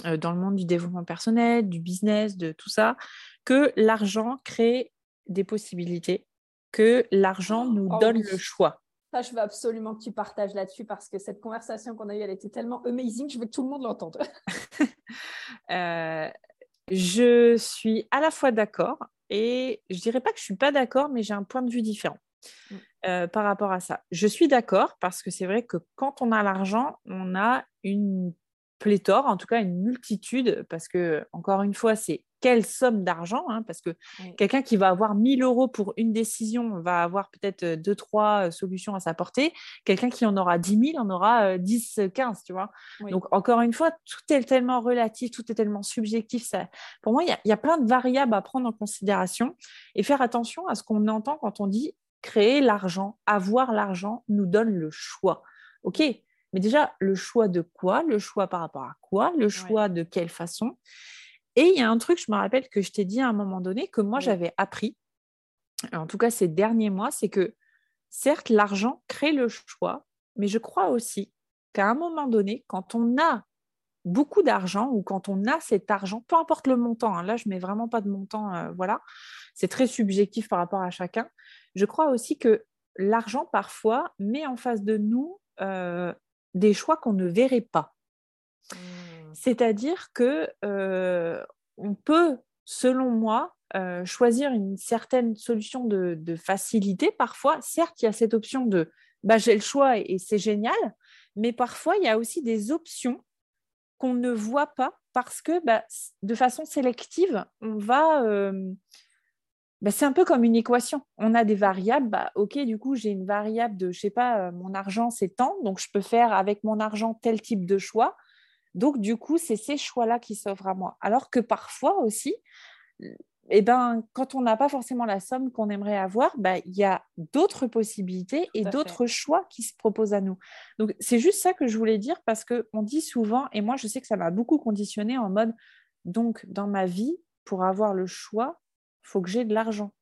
dans le monde du développement personnel, du business, de tout ça, que l'argent crée des possibilités, que l'argent nous oh donne le choix je veux absolument que tu partages là-dessus parce que cette conversation qu'on a eue, elle était tellement amazing, je veux que tout le monde l'entende. [laughs] Euh, je suis à la fois d'accord et je dirais pas que je suis pas d'accord, mais j'ai un point de vue différent. Mm. Euh, par rapport à ça. Je suis d'accord parce que c'est vrai que quand on a l'argent, on a une pléthore, en tout cas une multitude, parce que, encore une fois, c'est quelle somme d'argent, hein, parce que quelqu'un qui va avoir 1000 euros pour une décision va avoir peut-être euh, deux, trois euh, solutions à sa portée. Quelqu'un qui en aura 10 000 en aura 10, euh, 15, tu vois. Donc, encore une fois, tout est tellement relatif, tout est tellement subjectif. Ça... Pour moi, il y, a plein de variables à prendre en considération et faire attention à ce qu'on entend quand on dit créer l'argent, avoir l'argent nous donne le choix. OK, mais déjà, le choix de quoi Le choix par rapport à quoi Le choix de quelle façon. Et il y a un truc, je me rappelle que je t'ai dit à un moment donné, que moi j'avais appris, en tout cas ces derniers mois, c'est que certes, l'argent crée le choix, mais je crois aussi qu'à un moment donné, quand on a beaucoup d'argent ou quand on a cet argent, peu importe le montant, hein, là je mets vraiment pas de montant, euh, voilà, c'est très subjectif par rapport à chacun. Je crois aussi que l'argent parfois met en face de nous euh, des choix qu'on ne verrait pas. Mmh. C'est-à-dire que euh, on peut, selon moi, choisir une certaine solution de, facilité. Parfois, certes, il y a cette option de bah, j'ai le choix et c'est génial, mais parfois, il y a aussi des options qu'on ne voit pas parce que bah, de façon sélective, on va... Euh, bah, c'est un peu comme une équation. On a des variables. Bah, ok, du coup, j'ai une variable de, je sais pas, euh, mon argent, c'est tant. Donc, je peux faire avec mon argent tel type de choix. Donc, du coup, c'est ces choix-là qui s'offrent à moi. Alors que parfois aussi, eh ben, quand on n'a pas forcément la somme qu'on aimerait avoir, bah, il y a d'autres possibilités et d'autres choix qui se proposent à nous. Donc, c'est juste ça que je voulais dire parce qu'on dit souvent, et moi, je sais que ça m'a beaucoup conditionné en mode, donc, dans ma vie, pour avoir le choix, faut que j'ai de l'argent.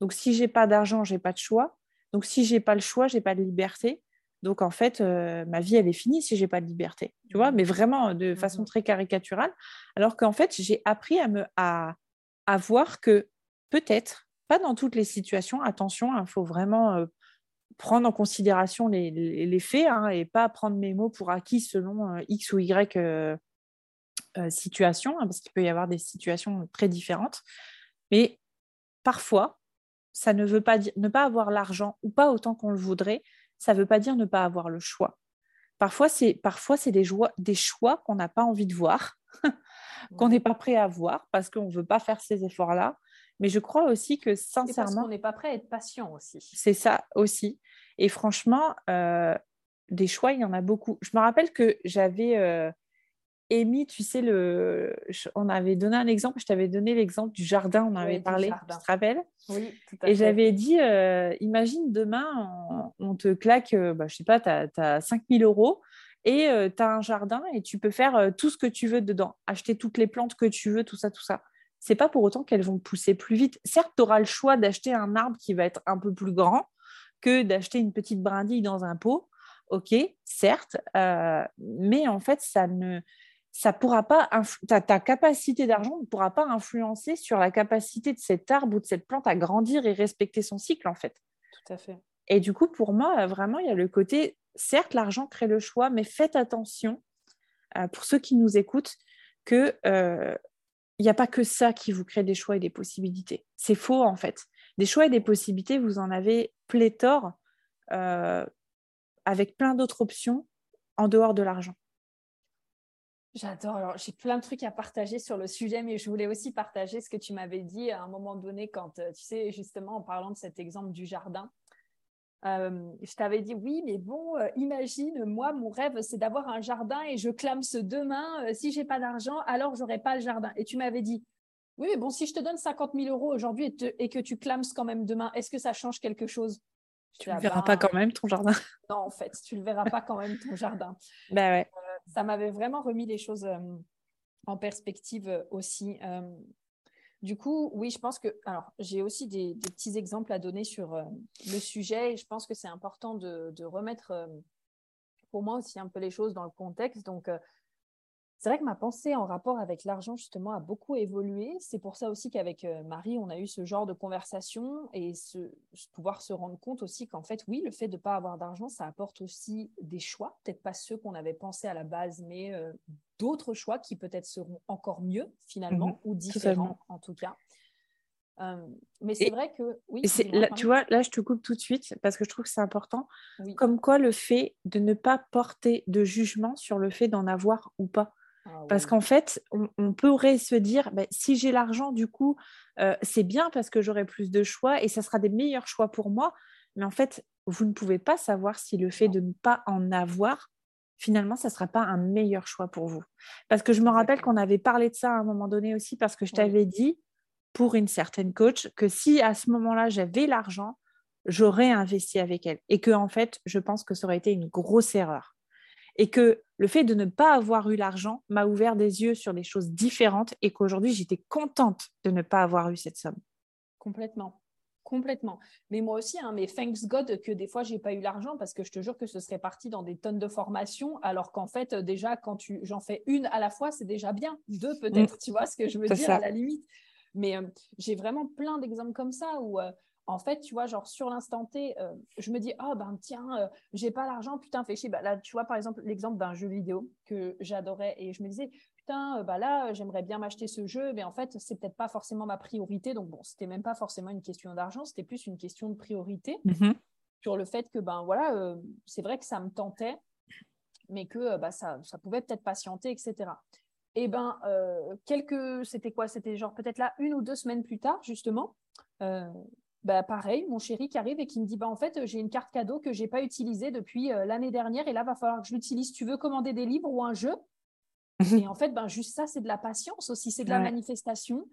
Donc, si j'ai pas d'argent, j'ai pas de choix. Donc, si j'ai pas le choix, j'ai pas de liberté. Donc, en fait, euh, ma vie, elle est finie si j'ai pas de liberté. Tu vois, mmh mais vraiment de façon mmh très caricaturale. Alors qu'en fait, j'ai appris à me... À, à voir que peut-être, pas dans toutes les situations, attention, il hein, faut vraiment euh, prendre en considération les, faits hein, et pas prendre mes mots pour acquis selon euh, X ou Y euh, situation, hein, parce qu'il peut y avoir des situations très différentes. Mais parfois, ça ne veut pas dire ne pas avoir l'argent ou pas autant qu'on le voudrait, ça ne veut pas dire ne pas avoir le choix. Parfois, c'est parfois c'est des, des choix qu'on n'a pas envie de voir [laughs] qu'on n'est pas prêt à voir parce qu'on ne veut pas faire ces efforts-là. Mais je crois aussi que sincèrement. parce qu'on n'est pas prêt à être patient aussi. C'est ça aussi. Et franchement, euh, des choix, il y en a beaucoup. Je me rappelle que j'avais euh, émis, tu sais, le... on avait donné un exemple, je t'avais donné l'exemple du jardin, on avait parlé, tu te rappelles? Oui, tout à Et j'avais dit, euh, imagine demain, on, te claque, bah, je sais pas, tu as, as 5000 euros et euh, tu as un jardin et tu peux faire euh, tout ce que tu veux dedans, acheter toutes les plantes que tu veux, tout ça, tout ça. C'est pas pour autant qu'elles vont pousser plus vite. Certes, tu auras le choix d'acheter un arbre qui va être un peu plus grand que d'acheter une petite brindille dans un pot. Ok, certes, euh, mais en fait, ça ne, ça pourra pas, ta, ta capacité d'argent ne pourra pas influencer sur la capacité de cet arbre ou de cette plante à grandir et respecter son cycle, en fait. Tout à fait. Et du coup, pour moi, vraiment, il y a le côté certes, l'argent crée le choix, mais faites attention, euh, pour ceux qui nous écoutent, qu'il euh, n'y a pas que ça qui vous crée des choix et des possibilités. C'est faux, en fait. Des choix et des possibilités, vous en avez pléthore euh, avec plein d'autres options en dehors de l'argent. J'adore. Alors, j'ai plein de trucs à partager sur le sujet, mais je voulais aussi partager ce que tu m'avais dit à un moment donné quand, tu sais, justement, en parlant de cet exemple du jardin. Euh, je t'avais dit oui, mais bon, euh, imagine, moi, mon rêve, c'est d'avoir un jardin et je clame ce demain, euh, si j'ai pas d'argent, alors j'aurai pas le jardin. Et tu m'avais dit, oui, mais bon, si je te donne 50 000 euros aujourd'hui et, que tu clames quand même demain, est-ce que ça change quelque chose? Tu ne verras pas quand même ton jardin. Non, en fait, tu ne verras pas quand même ton jardin. [laughs] bah ouais. Ça m'avait vraiment remis les choses en perspective aussi. Du coup, oui, je pense que. Alors, j'ai aussi des, petits exemples à donner sur euh, le sujet et je pense que c'est important de, remettre, euh, pour moi aussi, un peu les choses dans le contexte. Donc, euh, c'est vrai que ma pensée en rapport avec l'argent, justement, a beaucoup évolué. C'est pour ça aussi qu'avec Marie, on a eu ce genre de conversation et ce, pouvoir se rendre compte aussi qu'en fait, oui, le fait de ne pas avoir d'argent, ça apporte aussi des choix, peut-être pas ceux qu'on avait pensé à la base, mais d'autres choix qui peut-être seront encore mieux finalement mhm. ou différents en tout cas. Euh, mais c'est vrai que oui. tu vois, là, je te coupe tout de suite parce que je trouve que c'est important. Comme quoi, le fait de ne pas porter de jugement sur le fait d'en avoir ou pas. Ah parce qu'en fait, on, pourrait se dire, bah, si j'ai l'argent, du coup, euh, c'est bien parce que j'aurai plus de choix et ça sera des meilleurs choix pour moi. Mais en fait, vous ne pouvez pas savoir si le fait de ne pas en avoir finalement, ça ne sera pas un meilleur choix pour vous. Parce que je me rappelle qu'on avait parlé de ça à un moment donné aussi, parce que je t'avais dit, pour une certaine coach, que si à ce moment-là, j'avais l'argent, j'aurais investi avec elle. Et que, en fait, je pense que ça aurait été une grosse erreur. Et que le fait de ne pas avoir eu l'argent m'a ouvert des yeux sur des choses différentes et qu'aujourd'hui, j'étais contente de ne pas avoir eu cette somme. Complètement. Complètement. Mais moi aussi, hein, mais thanks God que des fois, j'ai pas eu l'argent parce que je te jure que ce serait parti dans des tonnes de formations, alors qu'en fait, euh, déjà, quand tu j'en fais une à la fois, c'est déjà bien. Deux, peut-être, tu vois ce que je veux dire à la limite. Mais euh, j'ai vraiment plein d'exemples comme ça où, euh, en fait, tu vois, genre sur l'instant T, je me dis, oh ben tiens, j'ai pas l'argent, putain, fais chier. Bah, là, tu vois, par exemple, l'exemple d'un jeu vidéo que j'adorais et je me disais, euh, bah là, j'aimerais bien m'acheter ce jeu, mais en fait, c'est peut-être pas forcément ma priorité. Donc, bon, c'était même pas forcément une question d'argent, c'était plus une question de priorité mhm. sur le fait que, ben voilà, euh, c'est vrai que ça me tentait, mais que euh, bah, ça, ça pouvait peut-être patienter, etc. Et ben, quelques, c'était quoi? C'était genre peut-être là une ou deux semaines plus tard, justement. Bah, pareil, mon chéri qui arrive et qui me dit bah, en fait, j'ai une carte cadeau que j'ai pas utilisée depuis l'année dernière et là, va falloir que je l'utilise. Tu veux commander des livres ou un jeu? [laughs] Et en fait, ben, juste ça, c'est de la patience aussi, c'est de la manifestation.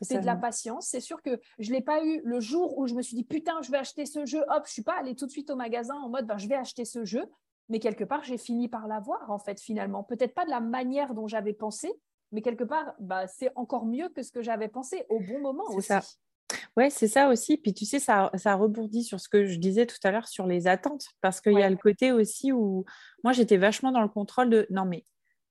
C'est de la patience. C'est sûr que je ne l'ai pas eu le jour où je me suis dit, putain, je vais acheter ce jeu. Hop, je ne suis pas allée tout de suite au magasin en mode, ben, je vais acheter ce jeu. Mais quelque part, j'ai fini par l'avoir, en fait, finalement. Peut-être pas de la manière dont j'avais pensé, mais quelque part, bah, c'est encore mieux que ce que j'avais pensé au bon moment aussi. Ça. Ouais, c'est ça aussi. Puis tu sais, ça, ça rebondit sur ce que je disais tout à l'heure sur les attentes, parce qu'il y a le côté aussi où moi, j'étais vachement dans le contrôle de non, mais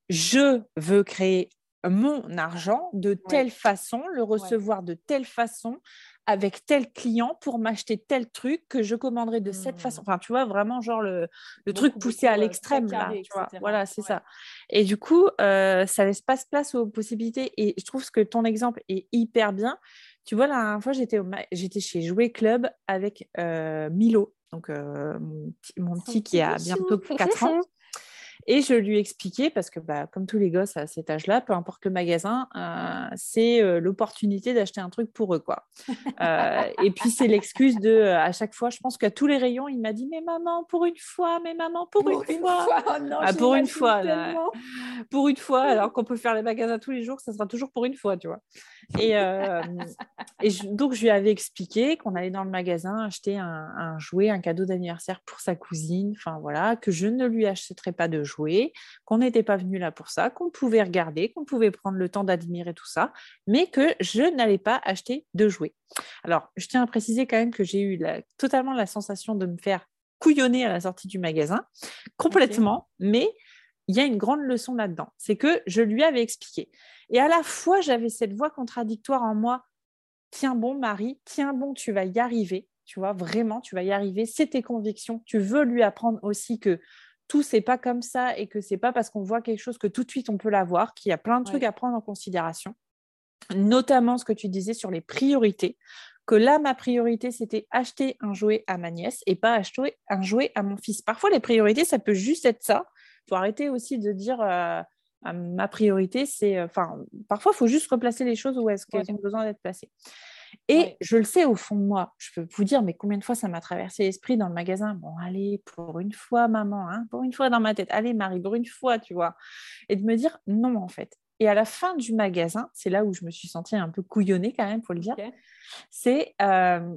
je veux créer mon argent de telle façon, le recevoir de telle façon, avec tel client pour m'acheter tel truc que je commanderai de cette façon. Mmh. Enfin, tu vois, vraiment, genre le, truc poussé à l'extrême, là. Tu vois. Voilà, c'est ça. Et du coup, euh, ça laisse pas place aux possibilités. Et je trouve que ton exemple est hyper bien. Tu vois, la dernière fois, j'étais, j'étais chez Jouet Club avec euh, Milo, donc euh, mon, petit qui a bientôt 4 ans. [laughs] Et je lui expliquais, parce que bah, comme tous les gosses à cet âge-là, peu importe le magasin, euh, c'est euh, l'opportunité d'acheter un truc pour eux. Quoi. Euh, et puis c'est l'excuse de, à chaque fois, je pense qu'à tous les rayons, il m'a dit, mais maman, pour une fois, mais maman, pour, une, fois. Oh non, ah, pour une fois, pour une fois, alors qu'on peut faire les magasins tous les jours, ça sera toujours pour une fois, tu vois. Et, et donc je lui avais expliqué qu'on allait dans le magasin acheter un, un jouet, un cadeau d'anniversaire pour sa cousine, enfin voilà, que je ne lui achèterais pas de jouer, qu'on n'était pas venu là pour ça, qu'on pouvait regarder, qu'on pouvait prendre le temps d'admirer tout ça, mais que je n'allais pas acheter de jouets. Alors, je tiens à préciser quand même que j'ai eu totalement la sensation de me faire couillonner à la sortie du magasin, complètement, mais il y a une grande leçon là-dedans. C'est que je lui avais expliqué. Et à la fois, j'avais cette voix contradictoire en moi. Tiens bon, Marie, tiens bon, tu vas y arriver. Tu vois, vraiment, tu vas y arriver. C'est tes convictions. Tu veux lui apprendre aussi que tout c'est pas comme ça et que c'est pas parce qu'on voit quelque chose que tout de suite on peut l'avoir, qu'il y a plein de trucs à prendre en considération, notamment ce que tu disais sur les priorités, que là ma priorité c'était acheter un jouet à ma nièce et pas acheter un jouet à mon fils. Parfois les priorités ça peut juste être ça. Il faut arrêter aussi de dire euh, ma priorité c'est, euh, enfin parfois il faut juste replacer les choses où est-ce qu'elles ont besoin d'être placées. Et je le sais au fond de moi. Je peux vous dire, mais combien de fois ça m'a traversé l'esprit dans le magasin? Bon, allez, pour une fois, maman, hein, pour une fois dans ma tête. Allez, Marie, pour une fois, tu vois. Et de me dire, non, en fait. Et à la fin du magasin, c'est là où je me suis sentie un peu couillonnée quand même, pour le dire. C'est, euh,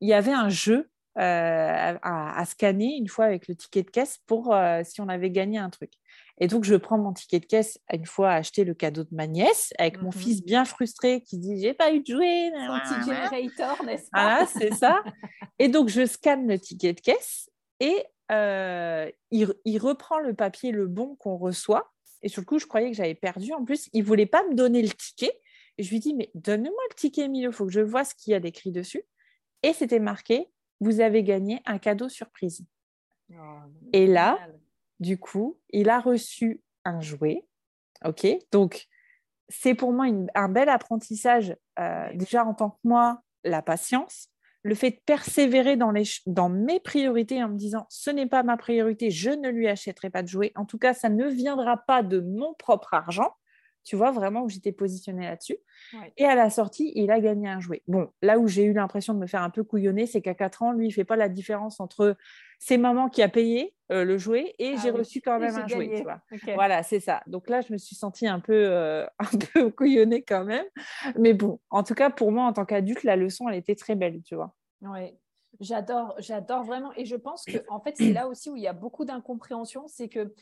il y avait un jeu euh, à, scanner une fois avec le ticket de caisse pour euh, si on avait gagné un truc. Et donc, je prends mon ticket de caisse une fois acheter le cadeau de ma nièce avec mon mmh fils bien frustré qui dit J'ai pas eu de jouet. Son generator, n'est-ce pas Voilà, c'est ça. Et donc, je scanne le ticket de caisse et euh, il, reprend le papier, le bon qu'on reçoit. Et sur le coup, je croyais que j'avais perdu. En plus, il voulait pas me donner le ticket. Et je lui dis Mais donne-moi le ticket, Emile, il faut que je vois ce qu'il y a d'écrit dessus. Et c'était marqué Vous avez gagné un cadeau surprise. Oh, et là, du coup, il a reçu un jouet. OK? Donc, c'est pour moi un bel apprentissage, euh, déjà en tant que moi, la patience, le fait de persévérer dans, dans mes priorités en me disant ce n'est pas ma priorité, je ne lui achèterai pas de jouet. En tout cas, ça ne viendra pas de mon propre argent. Tu vois vraiment où j'étais positionnée là-dessus. Et à la sortie, il a gagné un jouet. Bon, là où j'ai eu l'impression de me faire un peu couillonner, c'est qu'à 4 ans, lui, il ne fait pas la différence entre c'est maman qui a payé euh, le jouet et ah j'ai reçu quand même un jouet. Tu vois. Voilà, c'est ça. Donc là, je me suis sentie un peu, euh, [laughs] un peu couillonnée quand même. Mais bon, en tout cas, pour moi, en tant qu'adulte, la leçon, elle était très belle, tu vois. Oui. J'adore, j'adore vraiment. Et je pense que, en fait, c'est là aussi où il y a beaucoup d'incompréhension. C'est que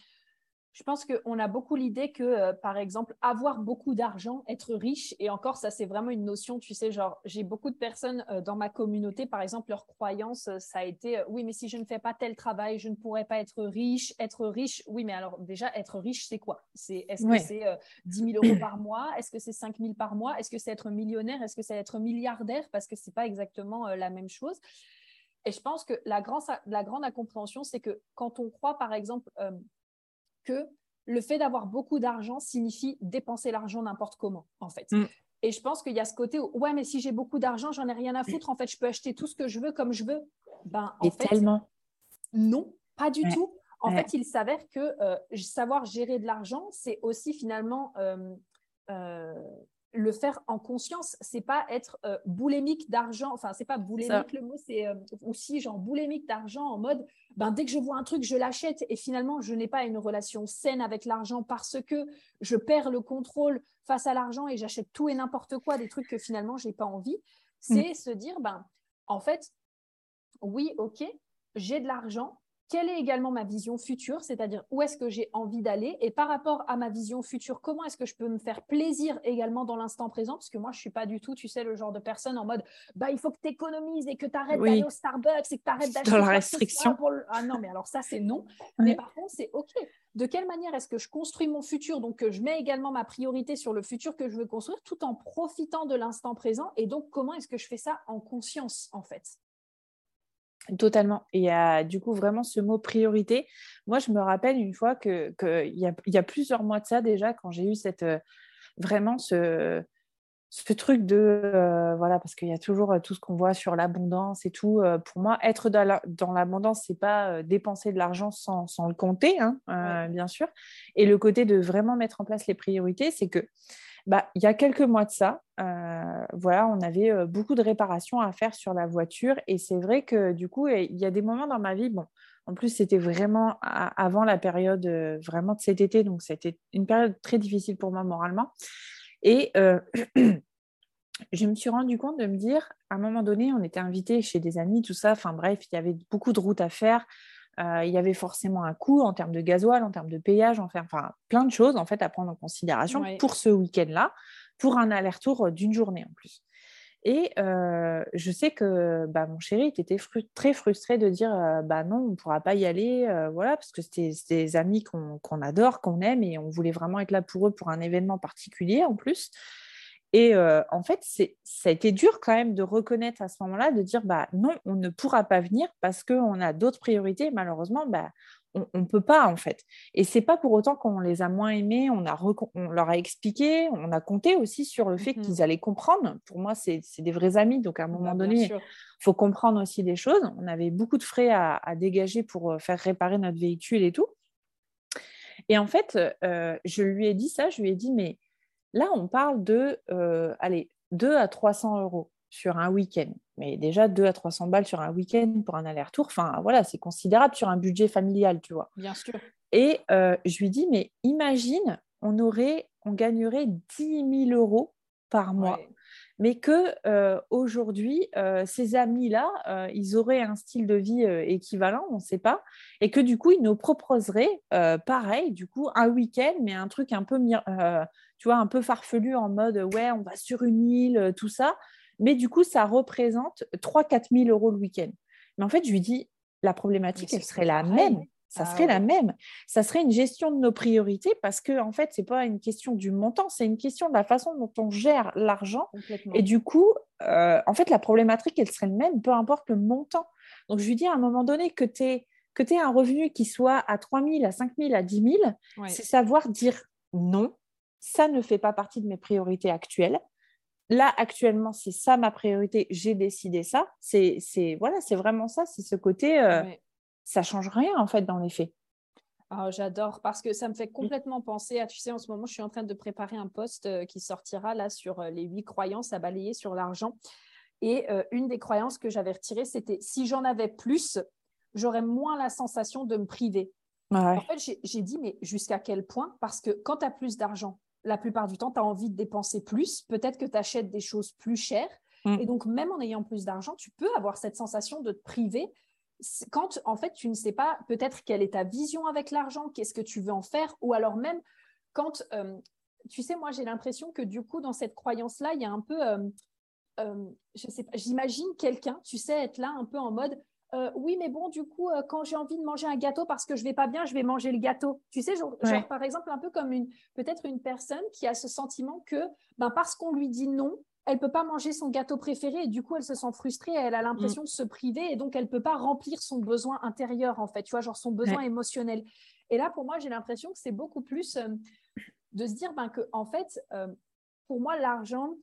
je pense qu'on a beaucoup l'idée que, euh, par exemple, avoir beaucoup d'argent, être riche, et encore, ça, c'est vraiment une notion, tu sais, genre, j'ai beaucoup de personnes euh, dans ma communauté, par exemple, leur croyance, euh, ça a été, oui, mais si je ne fais pas tel travail, je ne pourrais pas être riche. Être riche, oui, mais alors, déjà, être riche, c'est quoi? C'est, Est-ce que c'est 10 000 euros par mois? Est-ce que c'est 5 000 par mois? Est-ce que c'est être millionnaire? Est-ce que c'est être milliardaire? Parce que ce n'est pas exactement la même chose. Et je pense que la, grande la grande incompréhension, c'est que quand on croit, par exemple, que le fait d'avoir beaucoup d'argent signifie dépenser l'argent n'importe comment, en fait. Mm. Et je pense qu'il y a ce côté où, ouais, mais si j'ai beaucoup d'argent, j'en ai rien à foutre. En fait, je peux acheter tout ce que je veux comme je veux. Ben, en fait, tellement. Non, pas du tout. En fait, il s'avère que euh, savoir gérer de l'argent, c'est aussi finalement euh, euh, le faire en conscience, c'est pas être euh, boulémique d'argent, enfin c'est pas boulémique le mot, c'est euh, aussi genre boulémique d'argent en mode ben dès que je vois un truc je l'achète et finalement je n'ai pas une relation saine avec l'argent parce que je perds le contrôle face à l'argent et j'achète tout et n'importe quoi des trucs que finalement j'ai pas envie. C'est mm. se dire ben en fait oui ok j'ai de l'argent quelle est également ma vision future, c'est-à-dire où est-ce que j'ai envie d'aller et par rapport à ma vision future, comment est-ce que je peux me faire plaisir également dans l'instant présent parce que moi je suis pas du tout, tu sais, le genre de personne en mode bah il faut que tu économises et que tu arrêtes d'aller au Starbucks et que tu arrêtes [laughs] d'acheter dans la restriction. Ah non, mais alors ça c'est non. Mais par contre, c'est OK. De quelle manière est-ce que je construis mon futur donc que je mets également ma priorité sur le futur que je veux construire tout en profitant de l'instant présent et donc comment est-ce que je fais ça en conscience en fait? Totalement. Et il y a du coup vraiment ce mot priorité. Moi, je me rappelle une fois qu'il que y, a, y a plusieurs mois de ça déjà, quand j'ai eu cette, euh, vraiment ce, ce truc de, euh, voilà, parce qu'il y a toujours euh, tout ce qu'on voit sur l'abondance et tout. pour moi, être dans l'abondance, c'est pas dépenser de l'argent sans, sans, le compter, hein, bien sûr. Et le côté de vraiment mettre en place les priorités, c'est que bah, il y a quelques mois de ça, euh, voilà, on avait euh, beaucoup de réparations à faire sur la voiture. Et c'est vrai que du coup, il y a des moments dans ma vie, bon, en plus, c'était vraiment avant la période euh, vraiment de cet été, donc c'était une période très difficile pour moi moralement. Et [clears throat] je me suis rendu compte de me dire, à un moment donné, on était invité chez des amis, tout ça. Enfin bref, il y avait beaucoup de routes à faire. Euh, il y avait forcément un coût en termes de gasoil, en termes de payage, enfin plein de choses en fait à prendre en considération pour ce week-end-là, pour un aller-retour euh, d'une journée en plus. Et euh, je sais que bah, mon chéri était très frustré de dire bah non, on ne pourra pas y aller, voilà, parce que c'était des amis qu'on adore, qu'on aime, et on voulait vraiment être là pour eux pour un événement particulier en plus. Et en fait, ça a été dur quand même de reconnaître à ce moment-là, de dire bah non, on ne pourra pas venir parce qu'on a d'autres priorités. Malheureusement, bah, on ne peut pas en fait. Et c'est pas pour autant qu'on les a moins aimés, on, a on leur a expliqué, on a compté aussi sur le fait mmh qu'ils allaient comprendre. Pour moi, c'est des vrais amis, donc à un moment bah, donné, il faut comprendre aussi des choses. On avait beaucoup de frais à, dégager pour faire réparer notre véhicule et tout. Et en fait, je lui ai dit ça, je lui ai dit, mais Là, on parle de euh, allez, 2 à 300 euros sur un week-end. Mais déjà, 2 à 300 balles sur un week-end pour un aller-retour, enfin voilà, c'est considérable sur un budget familial, tu vois. Bien sûr. Et euh, je lui dis, mais imagine, on aurait, on gagnerait 10 000 euros par mois mais que euh, aujourd'hui, euh, ces amis-là, euh, ils auraient un style de vie équivalent, on ne sait pas, et que du coup, ils nous proposeraient pareil, du coup, un week-end, mais un truc un peu, tu vois, un peu farfelu en mode, ouais, on va sur une île, tout ça, mais du coup, ça représente 3-4 000 euros le week-end. Mais en fait, je lui dis, la problématique, elle serait la même ça ah serait la même. Ça serait une gestion de nos priorités parce que, en fait, ce n'est pas une question du montant, c'est une question de la façon dont on gère l'argent. Et du coup, euh, en fait, la problématique, elle serait la même, peu importe le montant. Donc, je lui dis à un moment donné que tu aies, que un revenu qui soit à 3 000, à 5 000, à 10 000, c'est savoir dire non, ça ne fait pas partie de mes priorités actuelles. Là, actuellement, c'est ça ma priorité, j'ai décidé ça. C'est voilà, c'est vraiment ça, c'est ce côté. Euh, ça change rien en fait dans les faits. Ah, j'adore parce que ça me fait complètement penser à, tu sais, en ce moment, je suis en train de préparer un post euh, qui sortira là sur euh, les huit croyances à balayer sur l'argent. Et euh, une des croyances que j'avais retirées, c'était si j'en avais plus, j'aurais moins la sensation de me priver. En fait, j'ai dit, mais jusqu'à quel point? Parce que quand tu as plus d'argent, la plupart du temps, tu as envie de dépenser plus. Peut-être que tu achètes des choses plus chères. Mm. Et donc, même en ayant plus d'argent, tu peux avoir cette sensation de te priver quand en fait tu ne sais pas peut-être quelle est ta vision avec l'argent, qu'est-ce que tu veux en faire, ou alors même quand, euh, tu sais, moi j'ai l'impression que du coup dans cette croyance-là, il y a un peu, euh, euh, je sais pas, j'imagine quelqu'un, tu sais, être là un peu en mode, oui, mais bon, du coup, quand j'ai envie de manger un gâteau parce que je vais pas bien, je vais manger le gâteau. Tu sais, genre, par exemple, un peu comme une, peut-être une personne qui a ce sentiment que, ben, parce qu'on lui dit non, elle peut pas manger son gâteau préféré et du coup elle se sent frustrée, elle a l'impression de se priver et donc elle peut pas remplir son besoin intérieur en fait, tu vois, genre son besoin émotionnel. Et là pour moi j'ai l'impression que c'est beaucoup plus euh, de se dire ben, que en fait euh, pour moi l'argent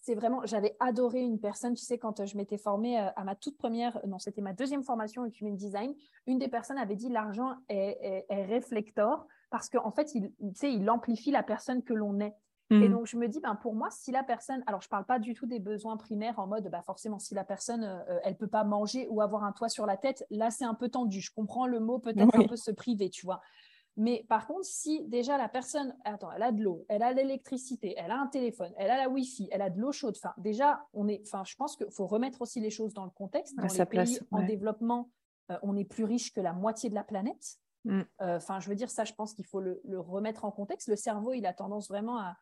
c'est vraiment, j'avais adoré une personne, tu sais, quand je m'étais formée euh, à ma toute première, non, c'était ma deuxième formation en Human Design, une des personnes avait dit l'argent est, est, réflector parce qu'en fait, il, il amplifie la personne que l'on est. Et mmh. donc, je me dis, ben, pour moi, si la personne, alors je ne parle pas du tout des besoins primaires en mode, bah, forcément, si la personne, euh, euh, elle ne peut pas manger ou avoir un toit sur la tête, là, c'est un peu tendu. Je comprends le mot, peut-être un peu se priver, tu vois. Mais par contre, si déjà la personne, attends, elle a de l'eau, elle a l'électricité, elle a un téléphone, elle a la Wi-Fi, elle a de l'eau chaude, enfin, déjà, on est, enfin, je pense qu'il faut remettre aussi les choses dans le contexte. Dans les pays place, en développement, euh, on est plus riche que la moitié de la planète. Mmh. Enfin, je veux dire, ça, je pense qu'il faut le, remettre en contexte. Le cerveau, il a tendance vraiment à,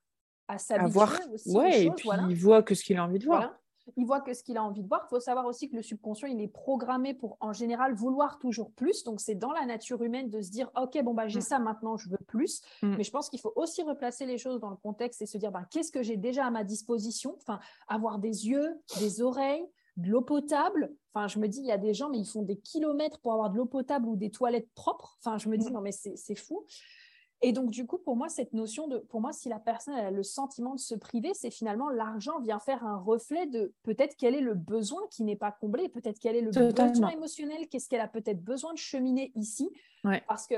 à s'habituer aussi. Ouais, et puis il voit que ce qu'il a envie de voir. Il voit que ce qu'il a envie de voir. Il faut savoir aussi que le subconscient, il est programmé pour, en général, vouloir toujours plus. Donc, c'est dans la nature humaine de se dire, OK, bon, bah, j'ai mm. ça maintenant, je veux plus. Mm. Mais je pense qu'il faut aussi replacer les choses dans le contexte et se dire, bah, qu'est-ce que j'ai déjà à ma disposition? Enfin, avoir des yeux, des oreilles, de l'eau potable. Enfin, je me dis, il y a des gens, mais ils font des kilomètres pour avoir de l'eau potable ou des toilettes propres. Enfin, je me dis, mm. non, mais c'est fou. Et donc, du coup, pour moi, cette notion de, pour moi, si la personne a le sentiment de se priver, c'est finalement l'argent vient faire un reflet de peut-être quel est le besoin qui n'est pas comblé, peut-être quel est le besoin émotionnel, qu'est-ce qu'elle a peut-être besoin de cheminer ici. Parce que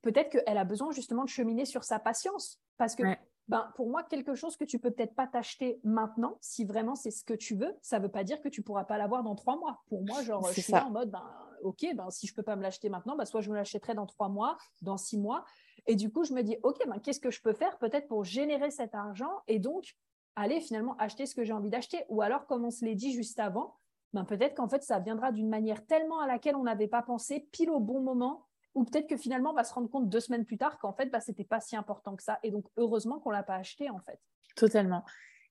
peut-être qu'elle a besoin justement de cheminer sur sa patience. Parce que ben, pour moi, quelque chose que tu peux peut-être pas t'acheter maintenant, si vraiment c'est ce que tu veux, ça veut pas dire que tu pourras pas l'avoir dans trois mois. Pour moi, genre, je suis là en mode, ben, ok, ben, si je peux pas me l'acheter maintenant, ben, soit je me l'achèterai dans trois mois, dans six mois. Et du coup, je me dis, ok, ben, qu'est-ce que je peux faire peut-être pour générer cet argent et donc aller finalement acheter ce que j'ai envie d'acheter? Ou alors, comme on se l'est dit juste avant, ben, peut-être qu'en fait, ça viendra d'une manière tellement à laquelle on n'avait pas pensé, pile au bon moment, ou peut-être que finalement, on va se rendre compte deux semaines plus tard qu'en fait, ce n'était pas si important que ça. Et donc, heureusement qu'on ne l'a pas acheté, en fait. Totalement.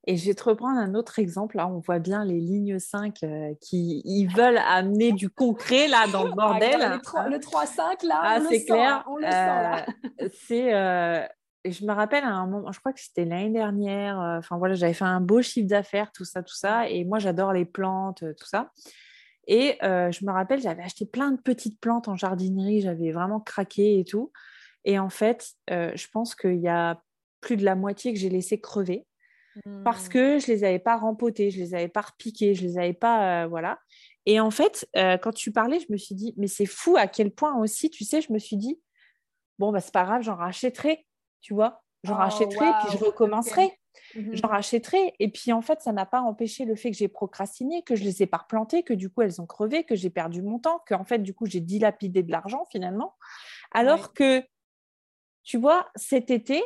Et je vais te reprendre un autre exemple. Là, on voit bien les lignes 5 euh, qui ils veulent amener du concret là dans le [laughs] ah, bordel. le 3-5, là, ah, c'est clair. on le sent, là. Euh, c'est, euh, je me rappelle à un moment, je crois que c'était l'année dernière. Enfin voilà, j'avais fait un beau chiffre d'affaires, tout ça, tout ça. Et moi, j'adore les plantes, tout ça. Et je me rappelle, j'avais acheté plein de petites plantes en jardinerie. J'avais vraiment craqué et tout. Et en fait, je pense qu'il y a plus de la moitié que j'ai laissé crever parce mmh. que je les avais pas rempotées, je les avais pas repiquées, je les avais pas, euh, voilà. Et en fait, euh, quand tu parlais, je me suis dit, mais c'est fou à quel point aussi, tu sais, je me suis dit, bon, bah, c'est pas grave, j'en rachèterai, tu vois, j'en oh, rachèterai, puis je recommencerai. Mmh j'en rachèterai. Et puis, en fait, ça n'a pas empêché le fait que j'ai procrastiné, que je les ai pas replantées, que du coup, elles ont crevé, que j'ai perdu mon temps, que en fait, du coup, j'ai dilapidé de l'argent finalement. Alors que, tu vois, cet été,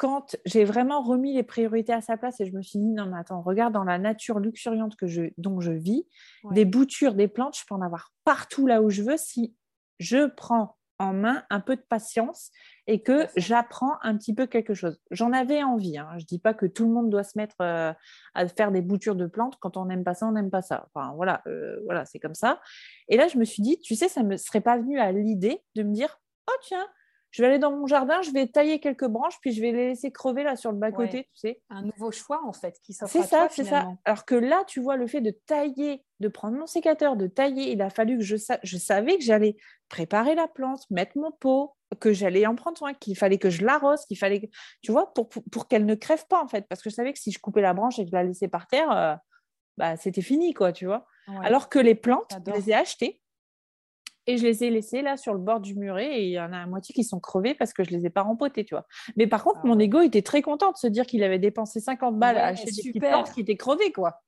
quand j'ai vraiment remis les priorités à sa place et je me suis dit, non, mais attends, regarde dans la nature luxuriante que je, dont je vis, des boutures, des plantes, je peux en avoir partout là où je veux si je prends en main un peu de patience et que j'apprends un petit peu quelque chose. J'en avais envie. Hein. Je ne dis pas que tout le monde doit se mettre euh, à faire des boutures de plantes. Quand on n'aime pas ça, on n'aime pas ça. Enfin, voilà, euh, voilà c'est comme ça. Et là, je me suis dit, tu sais, ça ne me serait pas venu à l'idée de me dire, oh tiens, je vais aller dans mon jardin, je vais tailler quelques branches, puis je vais les laisser crever là sur le bas-côté, tu sais. Un nouveau choix, en fait, qui s'offre C'est ça, c'est ça. Alors que là, tu vois, le fait de tailler, de prendre mon sécateur, de tailler, il a fallu que je, je savais que j'allais préparer la plante, mettre mon pot, que j'allais en prendre soin, qu'il fallait que je l'arrose, qu'il fallait, que... tu vois, pour, pour, qu'elle ne crève pas, en fait. Parce que je savais que si je coupais la branche et que je la laissais par terre, euh, bah, c'était fini, quoi, tu vois. Alors que les plantes, je les ai achetées et je les ai laissés là sur le bord du muret et il y en a à moitié qui sont crevés parce que je les ai pas rempotés, tu vois. Mais par contre, ah mon ego était très content de se dire qu'il avait dépensé 50 balles à acheter des petites plantes qui étaient crevées, quoi.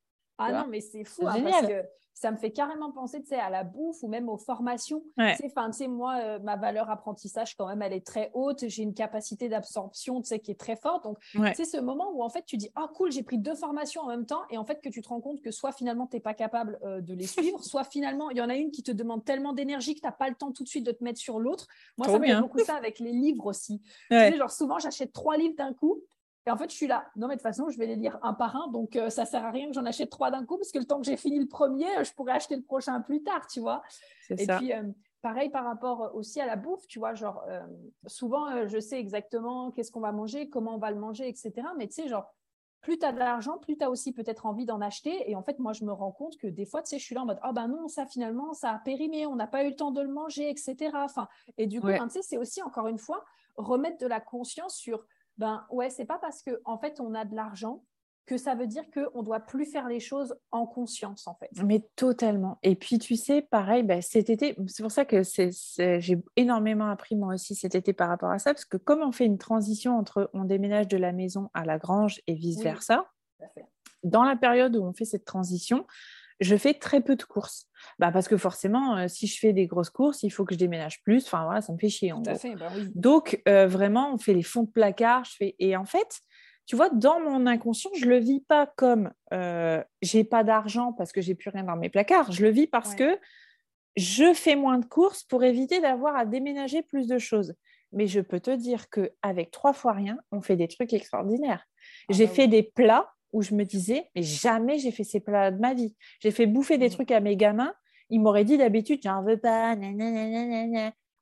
Ah non, mais c'est fou, hein, parce que ça me fait carrément penser à la bouffe ou même aux formations. Enfin, moi, euh, ma valeur apprentissage, quand même, elle est très haute. J'ai une capacité d'absorption qui est très forte. Donc, c'est ce moment où, en fait, tu dis Ah, cool, j'ai pris deux formations en même temps. Et en fait, que tu te rends compte que soit finalement, tu n'es pas capable euh, de les suivre, [laughs] soit finalement, il y en a une qui te demande tellement d'énergie que tu n'as pas le temps tout de suite de te mettre sur l'autre. Moi, ça me fait beaucoup ça avec les livres aussi. genre, souvent, j'achète trois livres d'un coup. Et en fait, je suis là. Non, mais de toute façon, je vais les lire un par un. Donc, ça euh, ça sert à rien que j'en achète trois d'un coup, parce que le temps que j'ai fini le premier, euh, je pourrais acheter le prochain plus tard, tu vois. Et puis, euh, pareil par rapport aussi à la bouffe, tu vois. Genre, souvent, je sais exactement qu'est-ce qu'on va manger, comment on va le manger, etc. Mais tu sais, genre, plus tu as de l'argent, plus tu as aussi peut-être envie d'en acheter. Et en fait, moi, je me rends compte que des fois, tu sais, je suis là en mode, ah ben non, ça finalement, ça a périmé, on n'a pas eu le temps de le manger, etc. Enfin, et du coup, tu sais, c'est aussi, encore une fois, remettre de la conscience sur ben ouais, c'est pas parce que en fait on a de l'argent que ça veut dire qu'on doit plus faire les choses en conscience, en fait. Mais totalement. Et puis, tu sais, pareil, ben, cet été, c'est pour ça que j'ai énormément appris moi aussi cet été par rapport à ça, parce que comme on fait une transition entre on déménage de la maison à la grange et vice-versa, dans la période où on fait cette transition, je fais très peu de courses. Bah, parce que forcément, euh, si je fais des grosses courses, il faut que je déménage plus. Enfin, voilà, ça me fait chier. En fait, bah Donc, euh, vraiment, on fait les fonds de placard. Je fais... Et en fait, tu vois, dans mon inconscient, je ne le vis pas comme euh, j'ai pas d'argent parce que j'ai plus rien dans mes placards. Je le vis parce que je fais moins de courses pour éviter d'avoir à déménager plus de choses. Mais je peux te dire qu'avec trois fois rien, on fait des trucs extraordinaires. Ah j'ai bah fait des plats où je me disais, mais jamais j'ai fait ces plats de ma vie. J'ai fait bouffer des mmh. trucs à mes gamins. Ils m'auraient dit d'habitude, j'en veux pas.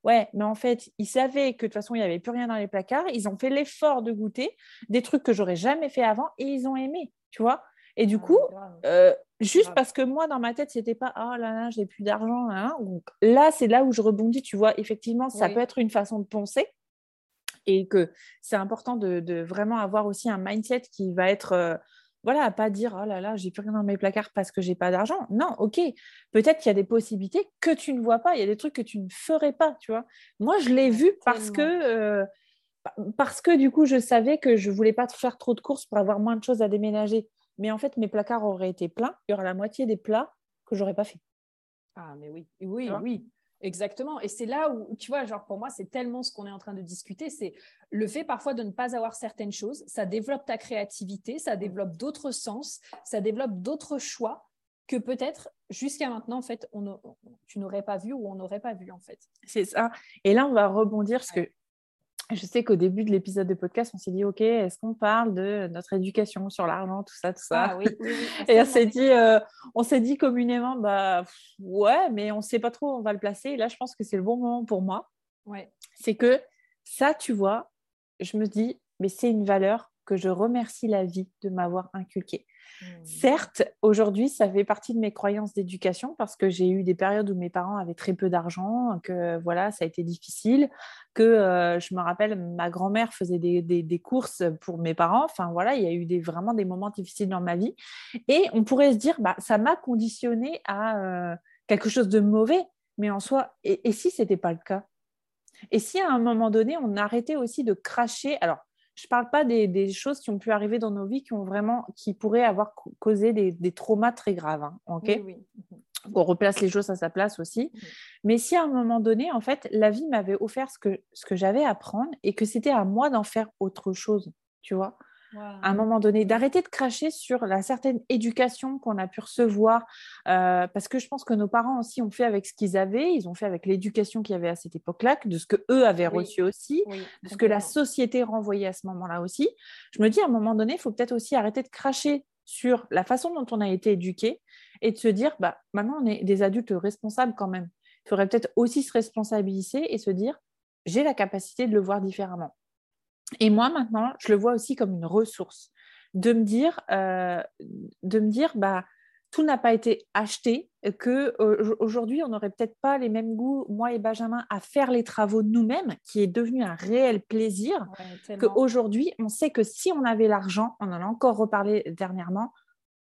Ouais, mais en fait, ils savaient que de toute façon, il n'y avait plus rien dans les placards. Ils ont fait l'effort de goûter des trucs que j'aurais jamais fait avant et ils ont aimé, tu vois. Et du ah, coup, euh, juste parce que moi, dans ma tête, c'était pas oh là là, j'ai plus d'argent. Donc là, c'est là où je rebondis, tu vois. Effectivement, ça peut être une façon de penser et que c'est important de, vraiment avoir aussi un mindset qui va être euh, voilà, à pas dire oh là là, j'ai plus rien dans mes placards parce que j'ai pas d'argent. Non, ok, peut-être qu'il y a des possibilités que tu ne vois pas, il y a des trucs que tu ne ferais pas, tu vois. Moi, je l'ai vu parce que euh, parce que du coup, je savais que je voulais pas faire trop de courses pour avoir moins de choses à déménager. Mais en fait, mes placards auraient été pleins. Il y aura la moitié des plats que j'aurais pas fait. Ah, mais oui, oui, oui. Exactement. Et c'est là où, tu vois, genre pour moi, c'est tellement ce qu'on est en train de discuter, c'est le fait parfois de ne pas avoir certaines choses, ça développe ta créativité, ça développe d'autres sens, ça développe d'autres choix que peut-être jusqu'à maintenant, en fait, on, tu n'aurais pas vu ou on n'aurait pas vu, en fait. C'est ça. Et là, on va rebondir, parce que je sais qu'au début de l'épisode de podcast, on s'est dit, OK, est-ce qu'on parle de notre éducation sur l'argent, tout ça, tout ça? Ah, oui, [laughs] Et on s'est dit, euh, on s'est dit communément, bah ouais, mais on ne sait pas trop où on va le placer. Et là, je pense que c'est le bon moment pour moi. Ouais. C'est que ça, tu vois, je me dis, mais c'est une valeur que je remercie la vie de m'avoir inculquée. Mmh. Certes, aujourd'hui, ça fait partie de mes croyances d'éducation parce que j'ai eu des périodes où mes parents avaient très peu d'argent, que voilà, ça a été difficile, que euh, je me rappelle, ma grand-mère faisait des, courses pour mes parents. Enfin voilà, il y a eu des, vraiment des moments difficiles dans ma vie. Et on pourrait se dire, bah, ça m'a conditionné à euh, quelque chose de mauvais. Mais en soi, et, et si ce n'était pas le cas? Et si à un moment donné, on arrêtait aussi de cracher, alors je ne parle pas des, choses qui ont pu arriver dans nos vies qui ont vraiment, qui pourraient avoir causé des, traumas très graves. Hein, oui, On replace les choses à sa place aussi. Mais si à un moment donné, en fait, la vie m'avait offert ce que, ce que j'avais à prendre et que c'était à moi d'en faire autre chose, tu vois? À un moment donné, d'arrêter de cracher sur la certaine éducation qu'on a pu recevoir, euh, parce que je pense que nos parents aussi ont fait avec ce qu'ils avaient, ils ont fait avec l'éducation qu'il y avait à cette époque-là, de ce que eux avaient reçu aussi, de ce que la société renvoyait à ce moment-là aussi. Je me dis, à un moment donné, il faut peut-être aussi arrêter de cracher sur la façon dont on a été éduqué et de se dire, bah, maintenant, on est des adultes responsables quand même. Il faudrait peut-être aussi se responsabiliser et se dire, j'ai la capacité de le voir différemment. Et moi, maintenant, je le vois aussi comme une ressource. De me dire, euh, de me dire bah, tout n'a pas été acheté, que euh, aujourd'hui on n'aurait peut-être pas les mêmes goûts, moi et Benjamin, à faire les travaux nous-mêmes, qui est devenu un réel plaisir. Qu'aujourd'hui, on sait que si on avait l'argent, on en a encore reparlé dernièrement,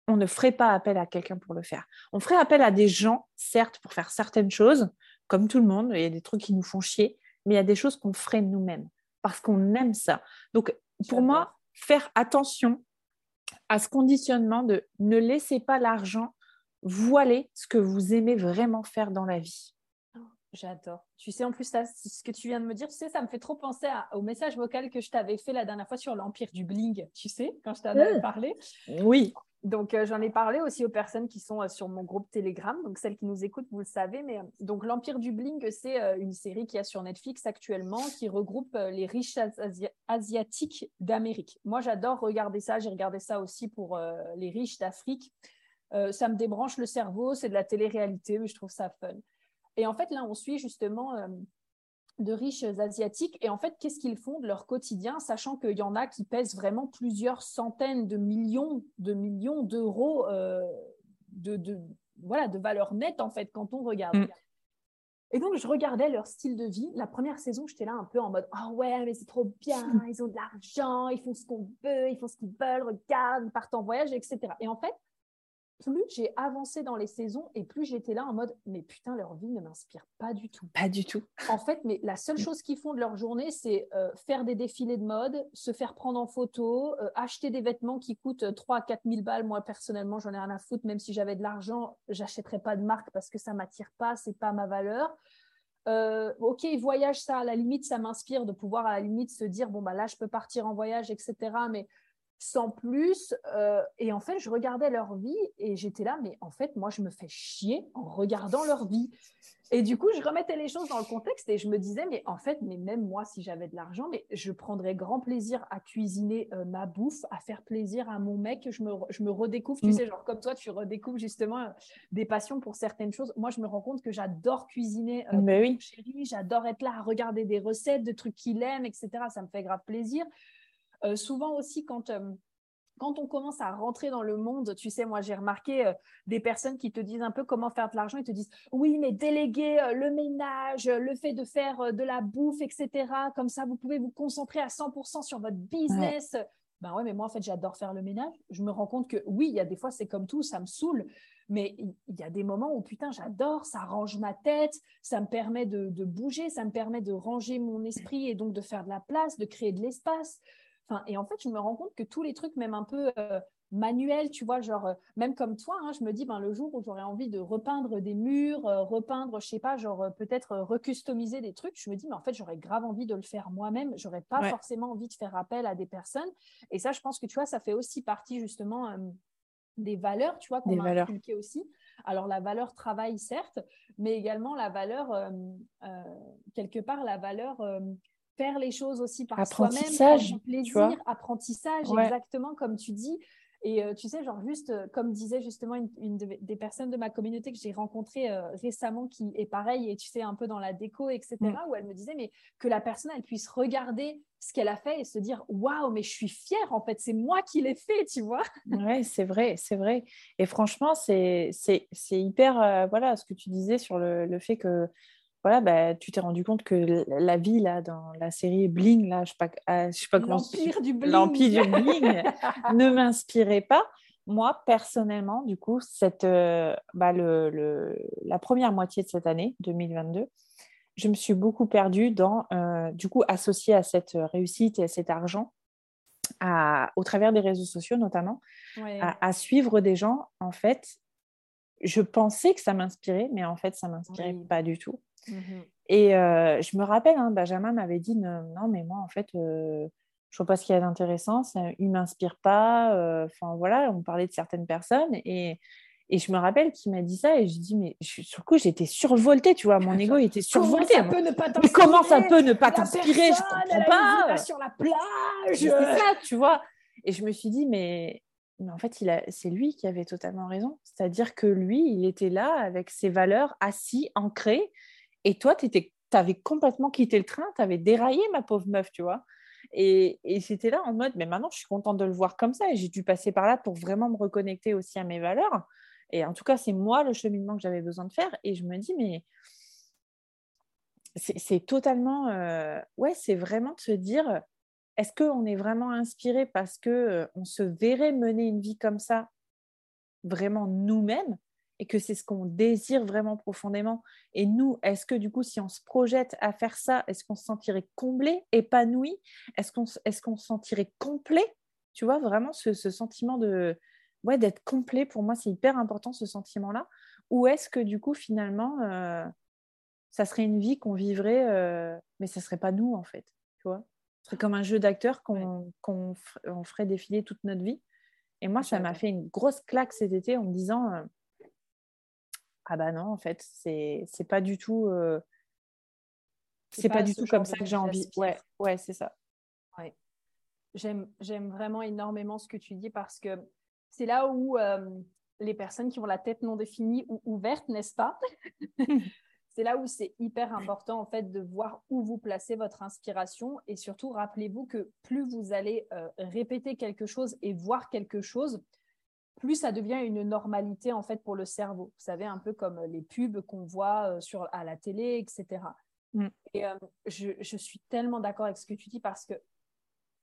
on ne ferait pas appel à quelqu'un pour le faire. On ferait appel à des gens, certes, pour faire certaines choses, comme tout le monde, il y a des trucs qui nous font chier, mais il y a des choses qu'on ferait nous-mêmes parce qu'on aime ça. Donc, pour moi, faire attention à ce conditionnement de ne laissez pas l'argent voiler ce que vous aimez vraiment faire dans la vie. J'adore. Tu sais, en plus, ce que tu viens de me dire, tu sais, ça me fait trop penser au message vocal que je t'avais fait la dernière fois sur l'Empire du Bling, tu sais, quand je t'en avais mmh. parlé. Oui. Donc, euh, j'en ai parlé aussi aux personnes qui sont euh, sur mon groupe Telegram. Donc, celles qui nous écoutent, vous le savez. Mais euh, donc, l'Empire du Bling, c'est une série qui a sur Netflix actuellement qui regroupe les riches asiatiques d'Amérique. Moi, j'adore regarder ça. J'ai regardé ça aussi pour les riches d'Afrique. ça me débranche le cerveau. C'est de la télé-réalité, mais je trouve ça fun. Et en fait, là, on suit justement euh, de riches asiatiques. Et en fait, qu'est-ce qu'ils font de leur quotidien, sachant qu'il y en a qui pèsent vraiment plusieurs centaines de millions de millions d'euros euh, de, voilà, de valeur nette, en fait, quand on regarde. Mm. Et donc, je regardais leur style de vie. La première saison, j'étais là un peu en mode Ah ouais, mais c'est trop bien, [laughs] ils ont de l'argent, ils font ce qu'on veut, ils font ce qu'ils veulent, regarde, ils partent en voyage, etc. Et en fait, plus j'ai avancé dans les saisons et plus j'étais là en mode mais putain leur vie ne m'inspire pas du tout. Pas du tout. En fait, mais la seule mm. chose qu'ils font de leur journée, c'est euh, faire des défilés de mode, se faire prendre en photo, euh, acheter des vêtements qui coûtent 3 à 4 000 balles. Moi personnellement, j'en ai rien à foutre. Même si j'avais de l'argent, j'achèterais pas de marque parce que ça m'attire pas, c'est pas ma valeur. Euh, ok, voyage, ça, à la limite, ça m'inspire de pouvoir à la limite se dire, bon, bah là, je peux partir en voyage, etc. Mais sans plus. Euh, et en fait, je regardais leur vie et j'étais là, mais en fait, moi, je me fais chier en regardant leur vie. Et du coup, je remettais les choses dans le contexte et je me disais, mais en fait, mais même moi, si j'avais de l'argent, mais je prendrais grand plaisir à cuisiner euh, ma bouffe, à faire plaisir à mon mec. Je me, je me redécouvre, tu mm. sais, genre comme toi, tu redécouvres justement euh, des passions pour certaines choses. Moi, je me rends compte que j'adore cuisiner. mais oui. chérie, j'adore être là à regarder des recettes, de trucs qu'il aime, etc. Ça me fait grave plaisir. Euh, souvent aussi, quand, euh, quand on commence à rentrer dans le monde, tu sais, moi j'ai remarqué euh, des personnes qui te disent un peu comment faire de l'argent, ils te disent oui, mais déléguer le ménage, le fait de faire de la bouffe, etc. Comme ça, vous pouvez vous concentrer à 100% sur votre business. Ben ouais, mais moi en fait j'adore faire le ménage. Je me rends compte que oui, il y a des fois c'est comme tout, ça me saoule, mais il y a des moments où putain j'adore, ça range ma tête, ça me permet de, de, bouger, ça me permet de ranger mon esprit et donc de faire de la place, de créer de l'espace et en fait, je me rends compte que tous les trucs, même un peu euh, manuels, tu vois, genre, euh, même comme toi, hein, je me dis, ben, le jour où j'aurais envie de repeindre des murs, euh, repeindre, je sais pas, genre, peut-être recustomiser des trucs, je me dis, mais en fait, j'aurais grave envie de le faire moi-même. J'aurais pas forcément envie de faire appel à des personnes. Et ça, je pense que, tu vois, ça fait aussi partie, justement, des valeurs, tu vois, qu'on a inculquées aussi. Alors, la valeur travail, certes, mais également la valeur, quelque part, la valeur faire les choses aussi par soi-même, plaisir, apprentissage, exactement comme tu dis. Et euh, tu sais, genre juste, euh, comme disait justement une, des personnes de ma communauté que j'ai rencontrée euh, récemment, qui est pareil, et tu sais, un peu dans la déco, etc., mm. où elle me disait, mais que la personne, elle puisse regarder ce qu'elle a fait et se dire, waouh, mais je suis fière, en fait, c'est moi qui l'ai fait, tu vois. Ouais, c'est vrai, c'est vrai. Et franchement, c'est hyper, voilà, ce que tu disais sur le, le fait que voilà, bah, tu t'es rendu compte que la vie là dans la série Bling, là, je sais pas, ah, sais pas comment l'empire du bling, l'empire du bling [laughs] ne m'inspirait pas. Moi personnellement, du coup, cette, euh, bah, le, la première moitié de cette année 2022, je me suis beaucoup perdue dans, euh, du coup, associée à cette réussite et à cet argent, à, au travers des réseaux sociaux notamment, à, suivre des gens. En fait, je pensais que ça m'inspirait, mais en fait, ça m'inspirait pas du tout. Mmh et euh, je me rappelle, hein, Benjamin m'avait dit non, mais moi, en fait, euh, je vois pas ce qu'il y a d'intéressant, il ne m'inspire pas. Euh, enfin, voilà, on parlait de certaines personnes. Et, et je me rappelle qu'il m'a dit ça. Et je dis, mais je, sur le coup, j'étais survoltée, tu vois, mon ego [laughs] était survolté. Comment ça peut ne pas t'inspirer Comment ça peut ne pas t'inspirer? Je comprends pas. sur la plage. C'est ça, tu vois. Et je me suis dit, mais mais en fait, c'est lui qui avait totalement raison. C'est-à-dire que lui, il était là avec ses valeurs assis, ancrées, et toi, tu avais complètement quitté le train, tu avais déraillé, ma pauvre meuf, tu vois. Et, c'était là en mode, mais maintenant, je suis contente de le voir comme ça. Et j'ai dû passer par là pour vraiment me reconnecter aussi à mes valeurs. Et en tout cas, c'est moi le cheminement que j'avais besoin de faire. Et je me dis, mais c'est totalement, euh, ouais, c'est vraiment de se dire, est-ce qu'on est vraiment inspiré parce que euh, on se verrait mener une vie comme ça, vraiment nous-mêmes, et que c'est ce qu'on désire vraiment profondément. Et nous, est-ce que du coup, si on se projette à faire ça, est-ce qu'on se sentirait comblé, épanoui? Est-ce qu'on est se sentirait complet? Tu vois, vraiment ce, sentiment de ouais, d'être complet, pour moi, c'est hyper important ce sentiment-là. Ou est-ce que du coup, finalement, euh, ça serait une vie qu'on vivrait, euh, mais ça serait pas nous, en fait. Tu vois? Ce serait comme un jeu d'acteur qu'on ferait défiler toute notre vie. Et moi, ça m'a fait une grosse claque cet été en me disant euh, Ah bah non, en fait, c'est pas du tout. c'est pas, du tout comme ça que j'ai envie. Ouais, ouais c'est ça. Ouais. J'aime vraiment énormément ce que tu dis parce que c'est là où euh, les personnes qui ont la tête non définie ou ouverte, n'est-ce pas? [laughs] C'est là où c'est hyper important en fait de voir où vous placez votre inspiration et surtout rappelez-vous que plus vous allez euh, répéter quelque chose et voir quelque chose, plus ça devient une normalité en fait pour le cerveau. Vous savez un peu comme les pubs qu'on voit euh, sur à la télé, etc. Mm. Et je, je, suis tellement d'accord avec ce que tu dis parce que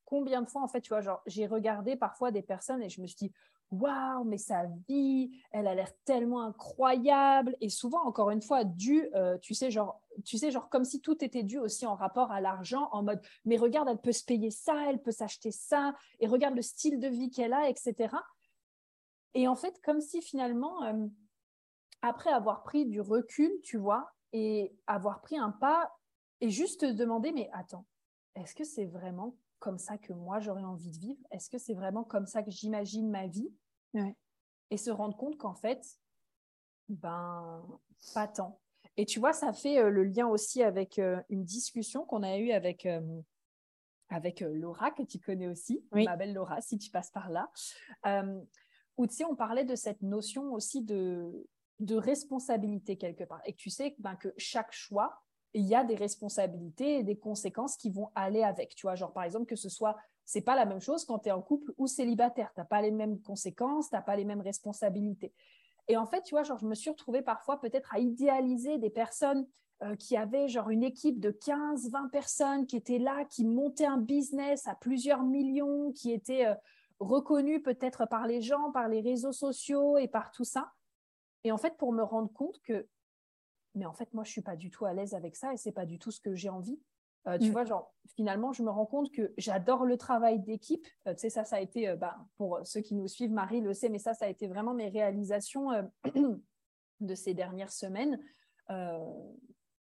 combien de fois, en fait, tu vois, genre, j'ai regardé parfois des personnes et je me suis dit, waouh, mais sa vie, elle a l'air tellement incroyable. Et souvent, encore une fois, dû, euh, tu sais, genre, tu sais, genre, comme si tout était dû aussi en rapport à l'argent, en mode, mais regarde, elle peut se payer ça, elle peut s'acheter ça, et regarde le style de vie qu'elle a, etc. Et en fait, comme si finalement, euh, après avoir pris du recul, tu vois, et avoir pris un pas, et juste te demander, mais attends, est-ce que c'est vraiment comme ça que moi j'aurais envie de vivre? Est-ce que c'est vraiment comme ça que j'imagine ma vie? Et se rendre compte qu'en fait, ben, pas tant. Et tu vois, ça fait euh, le lien aussi avec euh, une discussion qu'on a eue avec, euh, avec Laura, que tu connais aussi, ma belle Laura, si tu passes par là, où tu sais, on parlait de cette notion aussi de, de responsabilité quelque part. Et tu sais ben, que chaque choix, il y a des responsabilités et des conséquences qui vont aller avec. Tu vois, genre par exemple que ce soit, c'est pas la même chose quand tu es en couple ou célibataire. Tu n'as pas les mêmes conséquences, tu n'as pas les mêmes responsabilités. Et en fait, tu vois, genre je me suis retrouvée parfois peut-être à idéaliser des personnes euh, qui avaient genre une équipe de 15, 20 personnes qui étaient là, qui montaient un business à plusieurs millions, qui étaient euh, reconnus peut-être par les gens, par les réseaux sociaux et par tout ça. Et en fait, pour me rendre compte que mais en fait, moi, je suis pas du tout à l'aise avec ça et c'est pas du tout ce que j'ai envie. Euh, tu mm. vois, genre, finalement, je me rends compte que j'adore le travail d'équipe. Euh, tu sais, ça, ça a été, euh, bah, pour ceux qui nous suivent, Marie le sait, mais ça, ça a été vraiment mes réalisations [clears throat] de ces dernières semaines.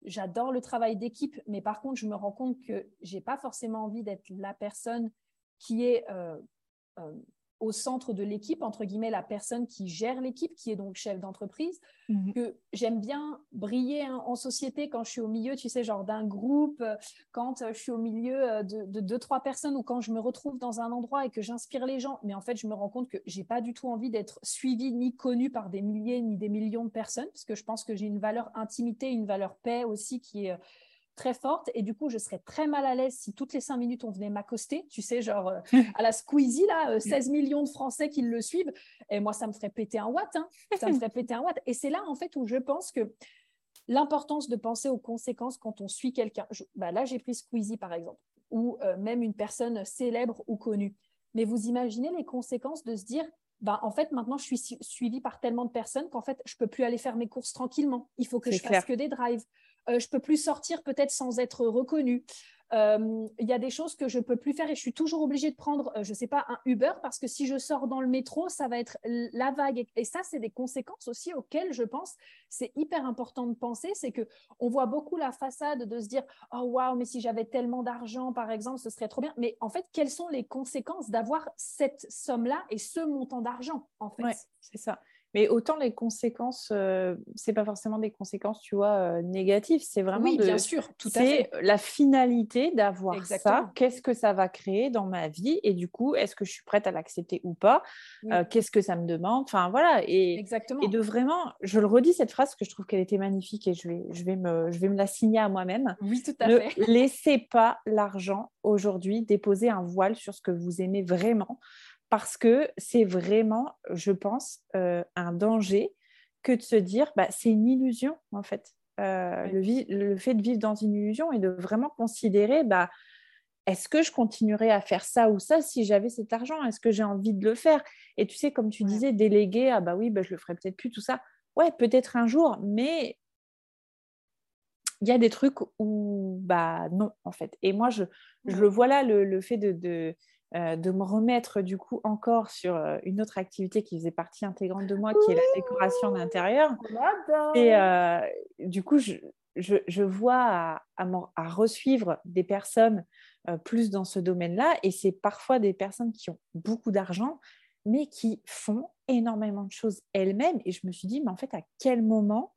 j'adore le travail d'équipe, mais par contre, je me rends compte que j'ai pas forcément envie d'être la personne qui est au centre de l'équipe, entre guillemets, la personne qui gère l'équipe, qui est donc chef d'entreprise, mhm. que j'aime bien briller hein, en société quand je suis au milieu, tu sais, genre d'un groupe, euh, quand euh, je suis au milieu euh, de, deux, trois personnes ou quand je me retrouve dans un endroit et que j'inspire les gens. Mais en fait, je me rends compte que j'ai pas du tout envie d'être suivie ni connue par des milliers ni des millions de personnes, parce que je pense que j'ai une valeur intimité, une valeur paix aussi qui est très forte et du coup je serais très mal à l'aise si toutes les cinq minutes on venait m'accoster tu sais genre euh, [laughs] à la Squeezie là 16 euh, millions de Français qui le suivent et moi ça me ferait péter un watt hein. ça me [laughs] ferait péter un watt et c'est là en fait où je pense que l'importance de penser aux conséquences quand on suit quelqu'un bah là j'ai pris Squeezie par exemple ou euh, même une personne célèbre ou connue mais vous imaginez les conséquences de se dire bah, en fait, maintenant, je suis suivie par tellement de personnes qu'en fait, je peux plus aller faire mes courses tranquillement. Il faut que je fasse que des drives. Euh, je peux plus sortir peut-être sans être reconnue. Euh, il y a des choses que je peux plus faire et je suis toujours obligée de prendre, euh, je sais pas, un Uber parce que si je sors dans le métro, ça va être la vague. Et ça, c'est des conséquences aussi auxquelles je pense c'est hyper important de penser. C'est que on voit beaucoup la façade de se dire, oh waouh, mais si j'avais tellement d'argent, par exemple, ce serait trop bien. Mais en fait, quelles sont les conséquences d'avoir cette somme-là et ce montant d'argent, en fait? C'est ça. Mais autant les conséquences, euh, c'est pas forcément des conséquences, tu vois, euh, négatives. C'est vraiment oui, bien sûr, tout à fait. la finalité d'avoir ça. Qu'est-ce que ça va créer dans ma vie? Et du coup, est-ce que je suis prête à l'accepter ou pas? Euh, Qu'est-ce que ça me demande? Enfin voilà. Et, Exactement. et de vraiment, je le redis cette phrase que je trouve qu'elle était magnifique et je vais, je vais me, je vais me la signer à moi-même. Oui, tout à ne fait. Laissez pas l'argent aujourd'hui déposer un voile sur ce que vous aimez vraiment parce que c'est vraiment, je pense, euh, un danger que de se dire, bah, c'est une illusion en fait. Euh, le, fait de vivre dans une illusion et de vraiment considérer, bah, est-ce que je continuerais à faire ça ou ça si j'avais cet argent? Est-ce que j'ai envie de le faire? Et tu sais, comme tu disais, déléguer, ah bah oui, bah, je le ferai peut-être plus, tout ça. Ouais, peut-être un jour, mais il y a des trucs où, bah non, en fait. Et moi, je, je le vois là, le, le fait de euh, de me remettre du coup encore sur euh, une autre activité qui faisait partie intégrante de moi, qui est la décoration d'intérieur. Et euh, du coup, je, je, vois à, à, à, resuivre des personnes plus dans ce domaine-là. Et c'est parfois des personnes qui ont beaucoup d'argent, mais qui font énormément de choses elles-mêmes. Et je me suis dit, mais en fait, à quel moment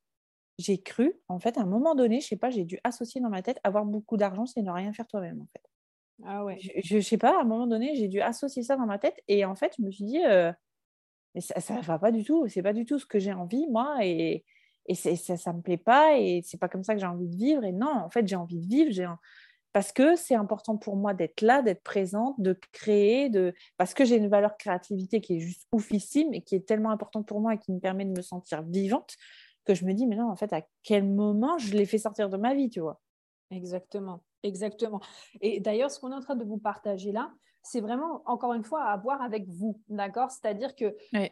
j'ai cru, en fait, à un moment donné, je sais pas, j'ai dû associer dans ma tête, avoir beaucoup d'argent, c'est ne rien faire toi-même, en fait. Ah ouais. Je, ne sais pas, à un moment donné, j'ai dû associer ça dans ma tête et en fait, je me suis dit, euh, ça ne va pas du tout, c'est pas du tout ce que j'ai envie, moi, et, ça ne me plaît pas, et c'est pas comme ça que j'ai envie de vivre. Et non, en fait, j'ai envie de vivre, parce que c'est important pour moi d'être là, d'être présente, de créer, parce que j'ai une valeur créativité qui est juste oufissime et qui est tellement importante pour moi et qui me permet de me sentir vivante que je me dis, mais non, en fait, à quel moment je l'ai fait sortir de ma vie, tu vois? Exactement, exactement. Et d'ailleurs, ce qu'on est en train de vous partager là, c'est vraiment, encore une fois, à voir avec vous, d'accord? C'est-à-dire que euh,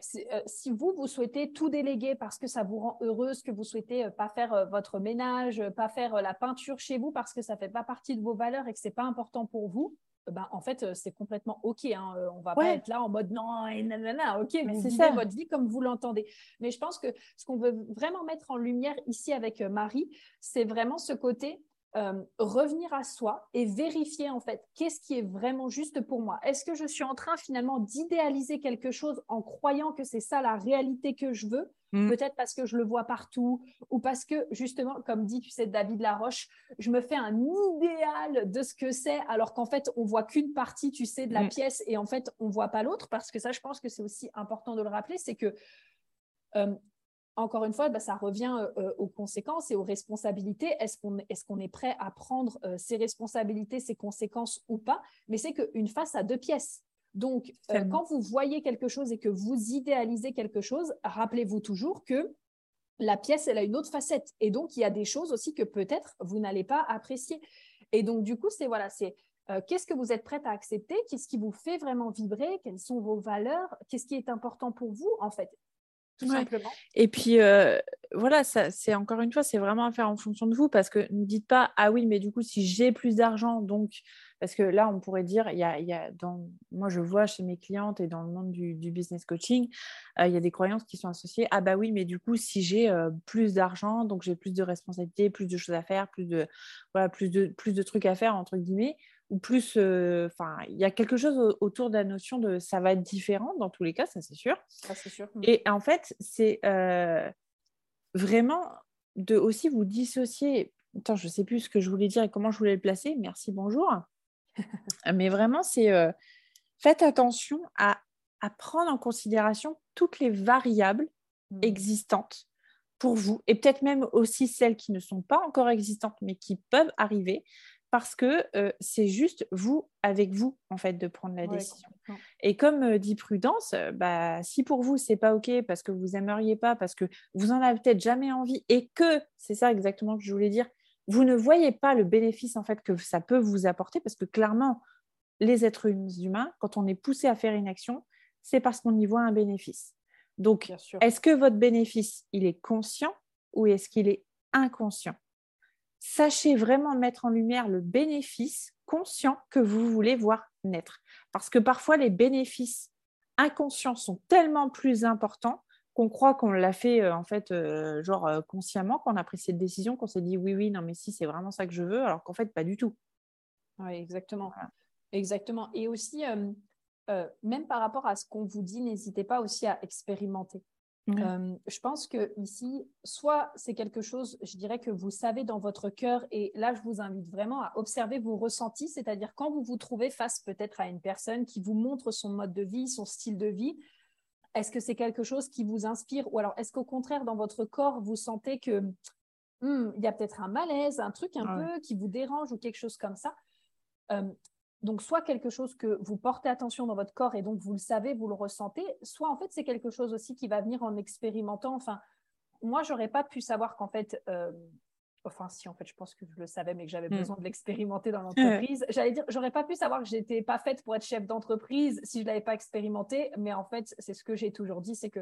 si vous, vous souhaitez tout déléguer parce que ça vous rend heureuse, que vous souhaitez euh, pas faire euh, votre ménage, pas faire la peinture chez vous parce que ça fait pas partie de vos valeurs et que c'est pas important pour vous, ben, en fait, c'est complètement OK. Hein. On va pas être là en mode non, et nanana, OK, mais c'est vivez votre vie comme vous l'entendez. Mais je pense que ce qu'on veut vraiment mettre en lumière ici avec Marie, c'est vraiment ce côté euh, revenir à soi et vérifier en fait qu'est-ce qui est vraiment juste pour moi. Est-ce que je suis en train finalement d'idéaliser quelque chose en croyant que c'est ça la réalité que je veux? Mm. Peut-être parce que je le vois partout ou parce que justement, comme dit, tu sais, David Laroche, je me fais un idéal de ce que c'est alors qu'en fait, on voit qu'une partie, tu sais, de la mm. pièce et en fait, on voit pas l'autre parce que ça, je pense que c'est aussi important de le rappeler, c'est que euh, encore une fois, bah, ça revient euh, euh, aux conséquences et aux responsabilités. Est-ce qu'on est, prêt à prendre euh, ces responsabilités, ces conséquences ou pas? Mais c'est qu'une face à deux pièces. Donc, quand vous voyez quelque chose et que vous idéalisez quelque chose, rappelez-vous toujours que la pièce, elle a une autre facette. Et donc, il y a des choses aussi que peut-être vous n'allez pas apprécier. Et donc, du coup, c'est voilà, c'est qu'est-ce que vous êtes prête à accepter? Qu'est-ce qui vous fait vraiment vibrer? Quelles sont vos valeurs? Qu'est-ce qui est important pour vous En fait, simplement. Et puis, euh, voilà, c'est encore une fois, c'est vraiment à faire en fonction de vous parce que ne dites pas, ah oui, mais du coup, si j'ai plus d'argent, donc, parce que là, on pourrait dire, il y a, y a dans, moi, je vois chez mes clientes et dans le monde du, business coaching, euh, il y a des croyances qui sont associées, ah bah oui, mais du coup, si j'ai euh, plus d'argent, donc j'ai plus de responsabilités, plus de choses à faire, plus de, voilà, plus de, plus de trucs à faire, entre guillemets, ou plus, euh, enfin, il y a quelque chose autour de la notion de ça va être différent dans tous les cas, ça c'est sûr. Ça c'est sûr. Mm. Et en fait, c'est euh, vraiment de aussi vous dissocier. Attends, je sais plus ce que je voulais dire et comment je voulais le placer. Merci, bonjour. [laughs] Mais vraiment, c'est euh, faites attention à, à, prendre en considération toutes les variables mm. existantes pour vous et peut-être même aussi celles qui ne sont pas encore existantes mais qui peuvent arriver parce que euh, c'est juste vous avec vous en fait de prendre la décision. Et comme euh, dit Prudence, euh, bah, si pour vous c'est pas ok parce que vous aimeriez pas, parce que vous en avez peut-être jamais envie et que c'est ça exactement que je voulais dire, vous ne voyez pas le bénéfice en fait que ça peut vous apporter parce que clairement les êtres humains, quand on est poussé à faire une action, c'est parce qu'on y voit un bénéfice. Donc, est-ce que votre bénéfice il est conscient ou est-ce qu'il est inconscient? Sachez vraiment mettre en lumière le bénéfice conscient que vous voulez voir naître. Parce que parfois, les bénéfices inconscients sont tellement plus importants qu'on croit qu'on l'a fait euh, en fait euh, genre euh, consciemment, qu'on a pris cette décision, qu'on s'est dit oui, oui, non, mais si, c'est vraiment ça que je veux, alors qu'en fait, pas du tout. Oui, exactement. Exactement. Et aussi, même par rapport à ce qu'on vous dit, n'hésitez pas aussi à expérimenter. Euh, je pense que ici, soit c'est quelque chose, je dirais que vous savez dans votre cœur, et là, je vous invite vraiment à observer vos ressentis, c'est-à-dire quand vous vous trouvez face peut-être à une personne qui vous montre son mode de vie, son style de vie, est-ce que c'est quelque chose qui vous inspire, ou alors est-ce qu'au contraire, dans votre corps, vous sentez que hmm, il y a peut-être un malaise, un truc un peu qui vous dérange ou quelque chose comme ça euh, donc, soit quelque chose que vous portez attention dans votre corps et donc vous le savez, vous le ressentez, soit en fait c'est quelque chose aussi qui va venir en expérimentant. Enfin, moi, j'aurais pas pu savoir qu'en fait, euh, enfin, si en fait, je pense que je le savais, mais que j'avais hmm. besoin de l'expérimenter dans [laughs] l'entreprise. J'allais dire, j'aurais pas pu savoir que j'étais pas faite pour être chef d'entreprise si je l'avais pas expérimenté, mais en fait, c'est ce que j'ai toujours dit, c'est que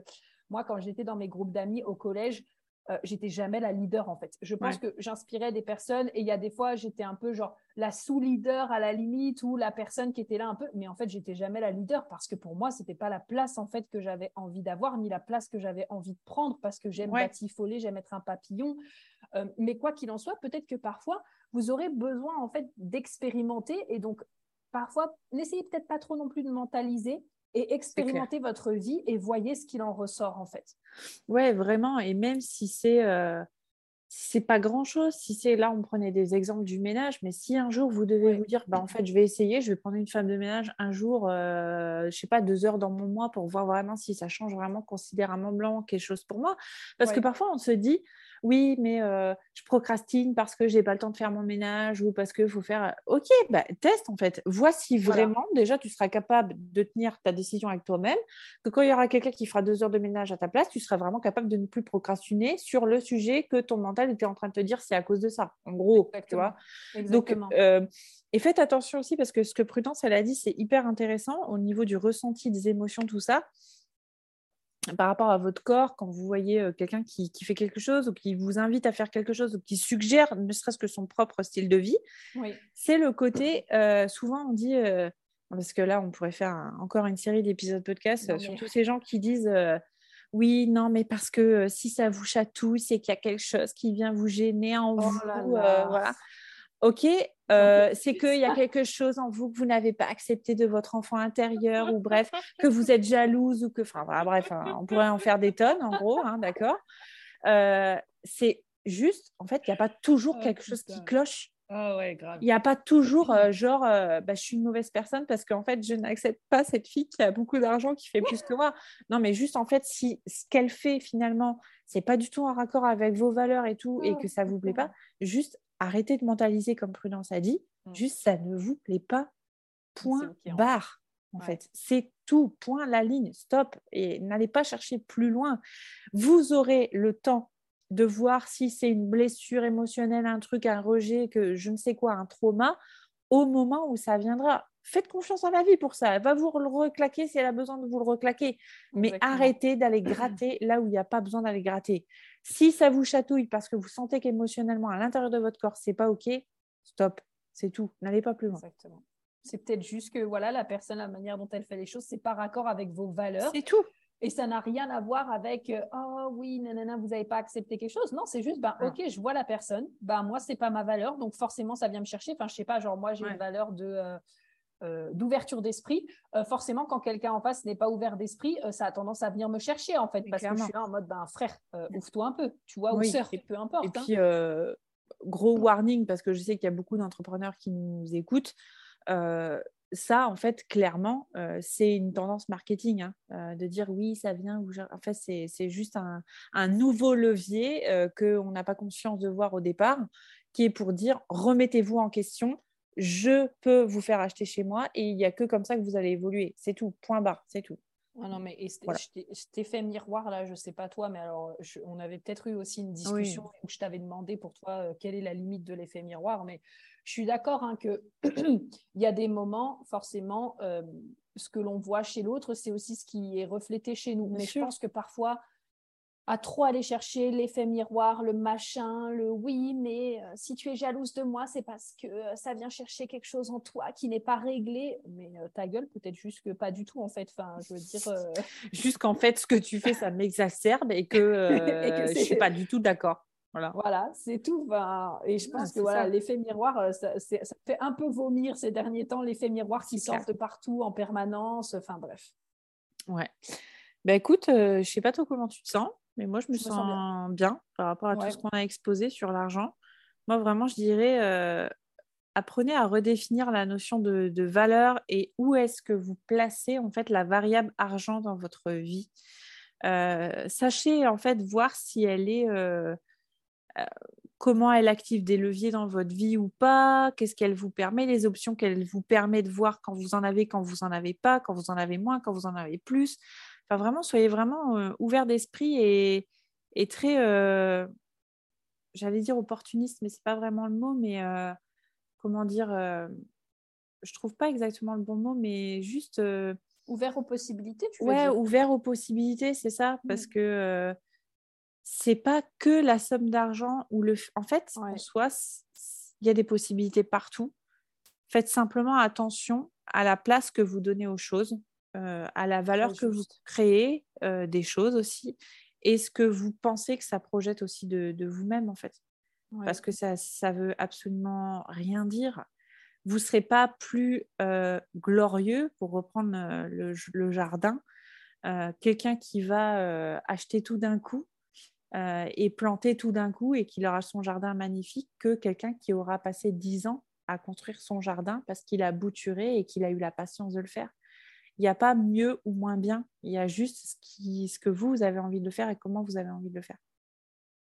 moi, quand j'étais dans mes groupes d'amis au collège, euh, j'étais jamais la leader en fait. Je pense que j'inspirais des personnes et il y a des fois j'étais un peu genre la sous-leader à la limite ou la personne qui était là un peu, mais en fait j'étais jamais la leader parce que pour moi c'était pas la place en fait que j'avais envie d'avoir ni la place que j'avais envie de prendre parce que j'aime batifoler, j'aime être un papillon. Euh, mais quoi qu'il en soit, peut-être que parfois vous aurez besoin en fait d'expérimenter et donc parfois n'essayez peut-être pas trop non plus de mentaliser et expérimentez votre vie et voyez ce qu'il en ressort en fait. Ouais, vraiment. Et même si c'est euh, c'est pas grand chose, si c'est là on prenait des exemples du ménage, mais si un jour vous devez vous dire, bah en fait je vais essayer, je vais prendre une femme de ménage un jour, euh, je sais pas deux heures dans mon mois pour voir vraiment si ça change vraiment considérablement quelque chose pour moi, parce que parfois on se dit oui, mais euh, je procrastine parce que j'ai pas le temps de faire mon ménage ou parce qu'il faut faire. Euh, ok, bah, teste en fait. Vois si vraiment déjà tu seras capable de tenir ta décision avec toi-même. Que quand il y aura quelqu'un qui fera deux heures de ménage à ta place, tu seras vraiment capable de ne plus procrastiner sur le sujet que ton mental était en train de te dire c'est à cause de ça. En gros, tu vois. Donc, euh, et faites attention aussi parce que ce que Prudence elle a dit, c'est hyper intéressant au niveau du ressenti des émotions, tout ça par rapport à votre corps, quand vous voyez euh, quelqu'un qui, fait quelque chose ou qui vous invite à faire quelque chose ou qui suggère ne serait-ce que son propre style de vie, c'est le côté, euh, souvent on dit, euh, parce que là on pourrait faire encore une série d'épisodes podcast sur tous ces gens qui disent, oui, non, mais parce que si ça vous chatouille, c'est qu'il y a quelque chose qui vient vous gêner en oh vous. voilà. Ok, euh, c'est qu'il y a quelque chose en vous que vous n'avez pas accepté de votre enfant intérieur, ou bref, [laughs] que vous êtes jalouse, ou que, enfin, bref, hein, on pourrait en faire des tonnes, en gros, hein, d'accord euh, C'est juste, en fait, il n'y a pas toujours oh, quelque chose qui cloche. Ah ouais, grave. Il n'y a pas toujours euh, genre, bah, je suis une mauvaise personne parce qu'en fait, je n'accepte pas cette fille qui a beaucoup d'argent, qui fait plus que moi. Non, mais juste en fait, si ce qu'elle fait finalement, c'est pas du tout en raccord avec vos valeurs et tout, et que ça vous plaît pas, juste arrêtez de mentaliser comme Prudence a dit, mm. juste ça ne vous plaît pas, point barre. En fait, c'est tout, point la ligne, stop, et n'allez pas chercher plus loin. Vous aurez le temps de voir si c'est une blessure émotionnelle, un truc, un rejet, que je ne sais quoi, un trauma, au moment où ça viendra. Faites confiance en la vie pour ça. Elle va vous le reclaquer si elle a besoin de vous le reclaquer. Mais arrêtez d'aller gratter là où il n'y a pas besoin d'aller gratter. Si ça vous chatouille parce que vous sentez qu'émotionnellement, à l'intérieur de votre corps, c'est pas OK, stop, c'est tout. N'allez pas plus loin. Exactement. C'est peut-être juste que voilà, la personne, la manière dont elle fait les choses, c'est pas raccord avec vos valeurs. C'est tout. Et ça n'a rien à voir avec oh oui, nanana, vous n'avez pas accepté quelque chose. Non, c'est juste ben, ah. ok, je vois la personne. Ben moi, c'est pas ma valeur, donc forcément, ça vient me chercher. Enfin, je sais pas, genre moi, j'ai une valeur de euh, euh, d'ouverture d'esprit, euh, forcément, quand quelqu'un en face n'est pas ouvert d'esprit, ça a tendance à venir me chercher, en fait, parce que je suis là en mode, ben, frère, ouvre-toi un peu, tu vois, ou sœur, peu importe. Et hein. puis, gros warning, parce que je sais qu'il y a beaucoup d'entrepreneurs qui nous écoutent. Ça, en fait, clairement, c'est une tendance marketing, hein, de dire oui, ça vient. En fait, c'est juste un, un, nouveau levier qu'on n'a pas conscience de voir au départ, qui est pour dire remettez-vous en question, je peux vous faire acheter chez moi et il n'y a que comme ça que vous allez évoluer. C'est tout, point barre, c'est tout. Ah non, mais je t'ai fait miroir là, je sais pas toi, mais alors on avait peut-être eu aussi une discussion où je t'avais demandé pour toi euh, quelle est la limite de l'effet miroir, mais je suis d'accord hein, que [clears throat] il y a des moments, forcément, euh, ce que l'on voit chez l'autre, c'est aussi ce qui est reflété chez nous. mais je pense que parfois, à trop aller chercher l'effet miroir, le machin, le oui, mais euh, si tu es jalouse de moi, c'est parce que euh, ça vient chercher quelque chose en toi qui n'est pas réglé. Mais euh, ta gueule, peut-être juste que pas du tout, en fait. Enfin, je veux dire. [laughs] juste qu'en fait, ce que tu fais, ça m'exacerbe et que, [laughs] et que je suis pas du tout d'accord. Voilà, voilà c'est tout. et je pense que voilà, l'effet miroir, ça, fait un peu vomir ces derniers temps, l'effet miroir qui sort de partout en permanence. Enfin, bref. Ouais. Ben écoute, je sais pas trop comment tu te sens. Mais moi, je me, sens, bien. par rapport à tout ce qu'on a exposé sur l'argent. Moi, vraiment, je dirais, euh, apprenez à redéfinir la notion de, valeur et où est-ce que vous placez en fait la variable argent dans votre vie. Euh, sachez en fait voir si elle est euh, comment elle active des leviers dans votre vie ou pas, qu'est-ce qu'elle vous permet, les options qu'elle vous permet de voir quand vous en avez, quand vous en avez pas, quand vous en avez moins, quand vous en avez plus. Enfin, vraiment, soyez vraiment euh, ouvert d'esprit et, très, euh, j'allais dire opportuniste, mais c'est pas vraiment le mot, mais euh, comment dire, je trouve pas exactement le bon mot, mais juste. ouvert aux possibilités, tu veux ouais, ouvert aux possibilités, c'est ça, parce mmh. que c'est pas que la somme d'argent ou le. En fait, en soi, il y a des possibilités partout. Faites simplement attention à la place que vous donnez aux choses, euh, à la valeur que vous créez euh, des choses aussi, et ce que vous pensez que ça projette aussi de, vous-même, en fait. Parce que ça ne veut absolument rien dire. Vous ne serez pas plus euh, glorieux, pour reprendre le jardin, quelqu'un qui va acheter tout d'un coup euh, et planter tout d'un coup et qu'il aura son jardin magnifique que quelqu'un qui aura passé dix ans à construire son jardin parce qu'il a bouturé et qu'il a eu la patience de le faire. Il n'y a pas mieux ou moins bien, il y a juste ce, qui, ce que vous, vous avez envie de le faire et comment vous avez envie de le faire.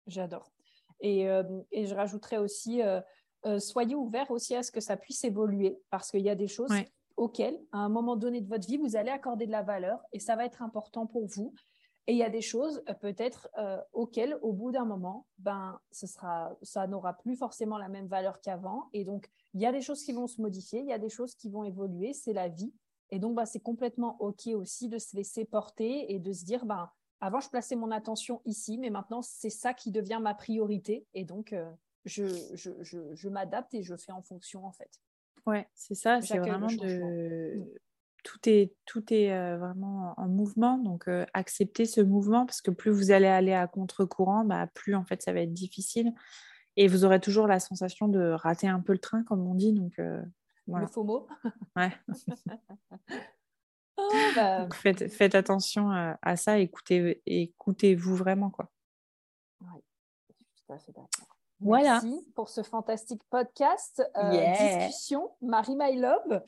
J'adore. Et, euh, et, je rajouterais aussi, euh, soyez ouverts aussi à ce que ça puisse évoluer parce qu'il y a des choses auxquelles, à un moment donné de votre vie, vous allez accorder de la valeur et ça va être important pour vous. Et il y a des choses euh, peut-être euh, auxquelles, au bout d'un moment, ben, ce sera, ça n'aura plus forcément la même valeur qu'avant. Et donc, il y a des choses qui vont se modifier, il y a des choses qui vont évoluer, c'est la vie. Et donc, ben, c'est complètement OK aussi de se laisser porter et de se dire, ben, avant, je plaçais mon attention ici, mais maintenant, c'est ça qui devient ma priorité. Et donc, euh, je, je, je, je m'adapte et je fais en fonction, en fait. Ouais, c'est ça, c'est vraiment de mm tout est, tout est euh, vraiment en mouvement. Donc, euh, accepter ce mouvement parce que plus vous allez aller à contre-courant, bah, plus en fait ça va être difficile. Et vous aurez toujours la sensation de rater un peu le train, comme on dit. Donc, euh, Le faux mot. Ouais. [laughs] [laughs] Oh, bah. faites, faites, attention à, ça, écoutez, écoutez-vous vraiment. Quoi. Oui, tout à fait d'accord. Voilà. Merci pour ce fantastique podcast, euh, discussion, Marie My Love.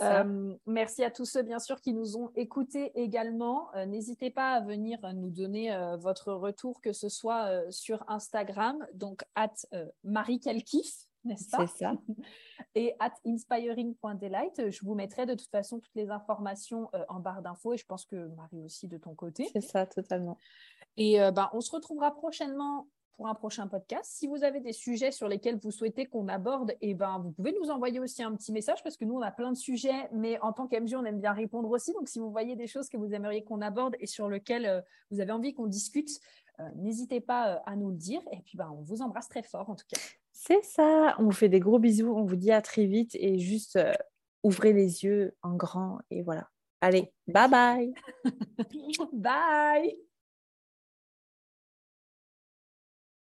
Euh, merci à tous ceux, bien sûr, qui nous ont écoutés également. Euh, n'hésitez pas à venir nous donner votre retour, que ce soit sur Instagram, donc at Marie n'est-ce pas? C'est ça. [laughs] et at inspiring.delight. Je vous mettrai de toute façon toutes les informations en barre d'infos et je pense que Marie aussi de ton côté. C'est ça, totalement. Et ben, on se retrouvera prochainement pour un prochain podcast. Si vous avez des sujets sur lesquels vous souhaitez qu'on aborde, et eh ben, vous pouvez nous envoyer aussi un petit message parce que nous, on a plein de sujets, mais en tant qu'MG, on aime bien répondre aussi. Donc, si vous voyez des choses que vous aimeriez qu'on aborde et sur lesquelles euh, vous avez envie qu'on discute, euh, n'hésitez pas euh, à nous le dire. Et puis, ben, on vous embrasse très fort en tout cas. C'est ça. On vous fait des gros bisous. On vous dit à très vite et juste ouvrez les yeux en grand et voilà. Allez, [laughs] bye bye. bye.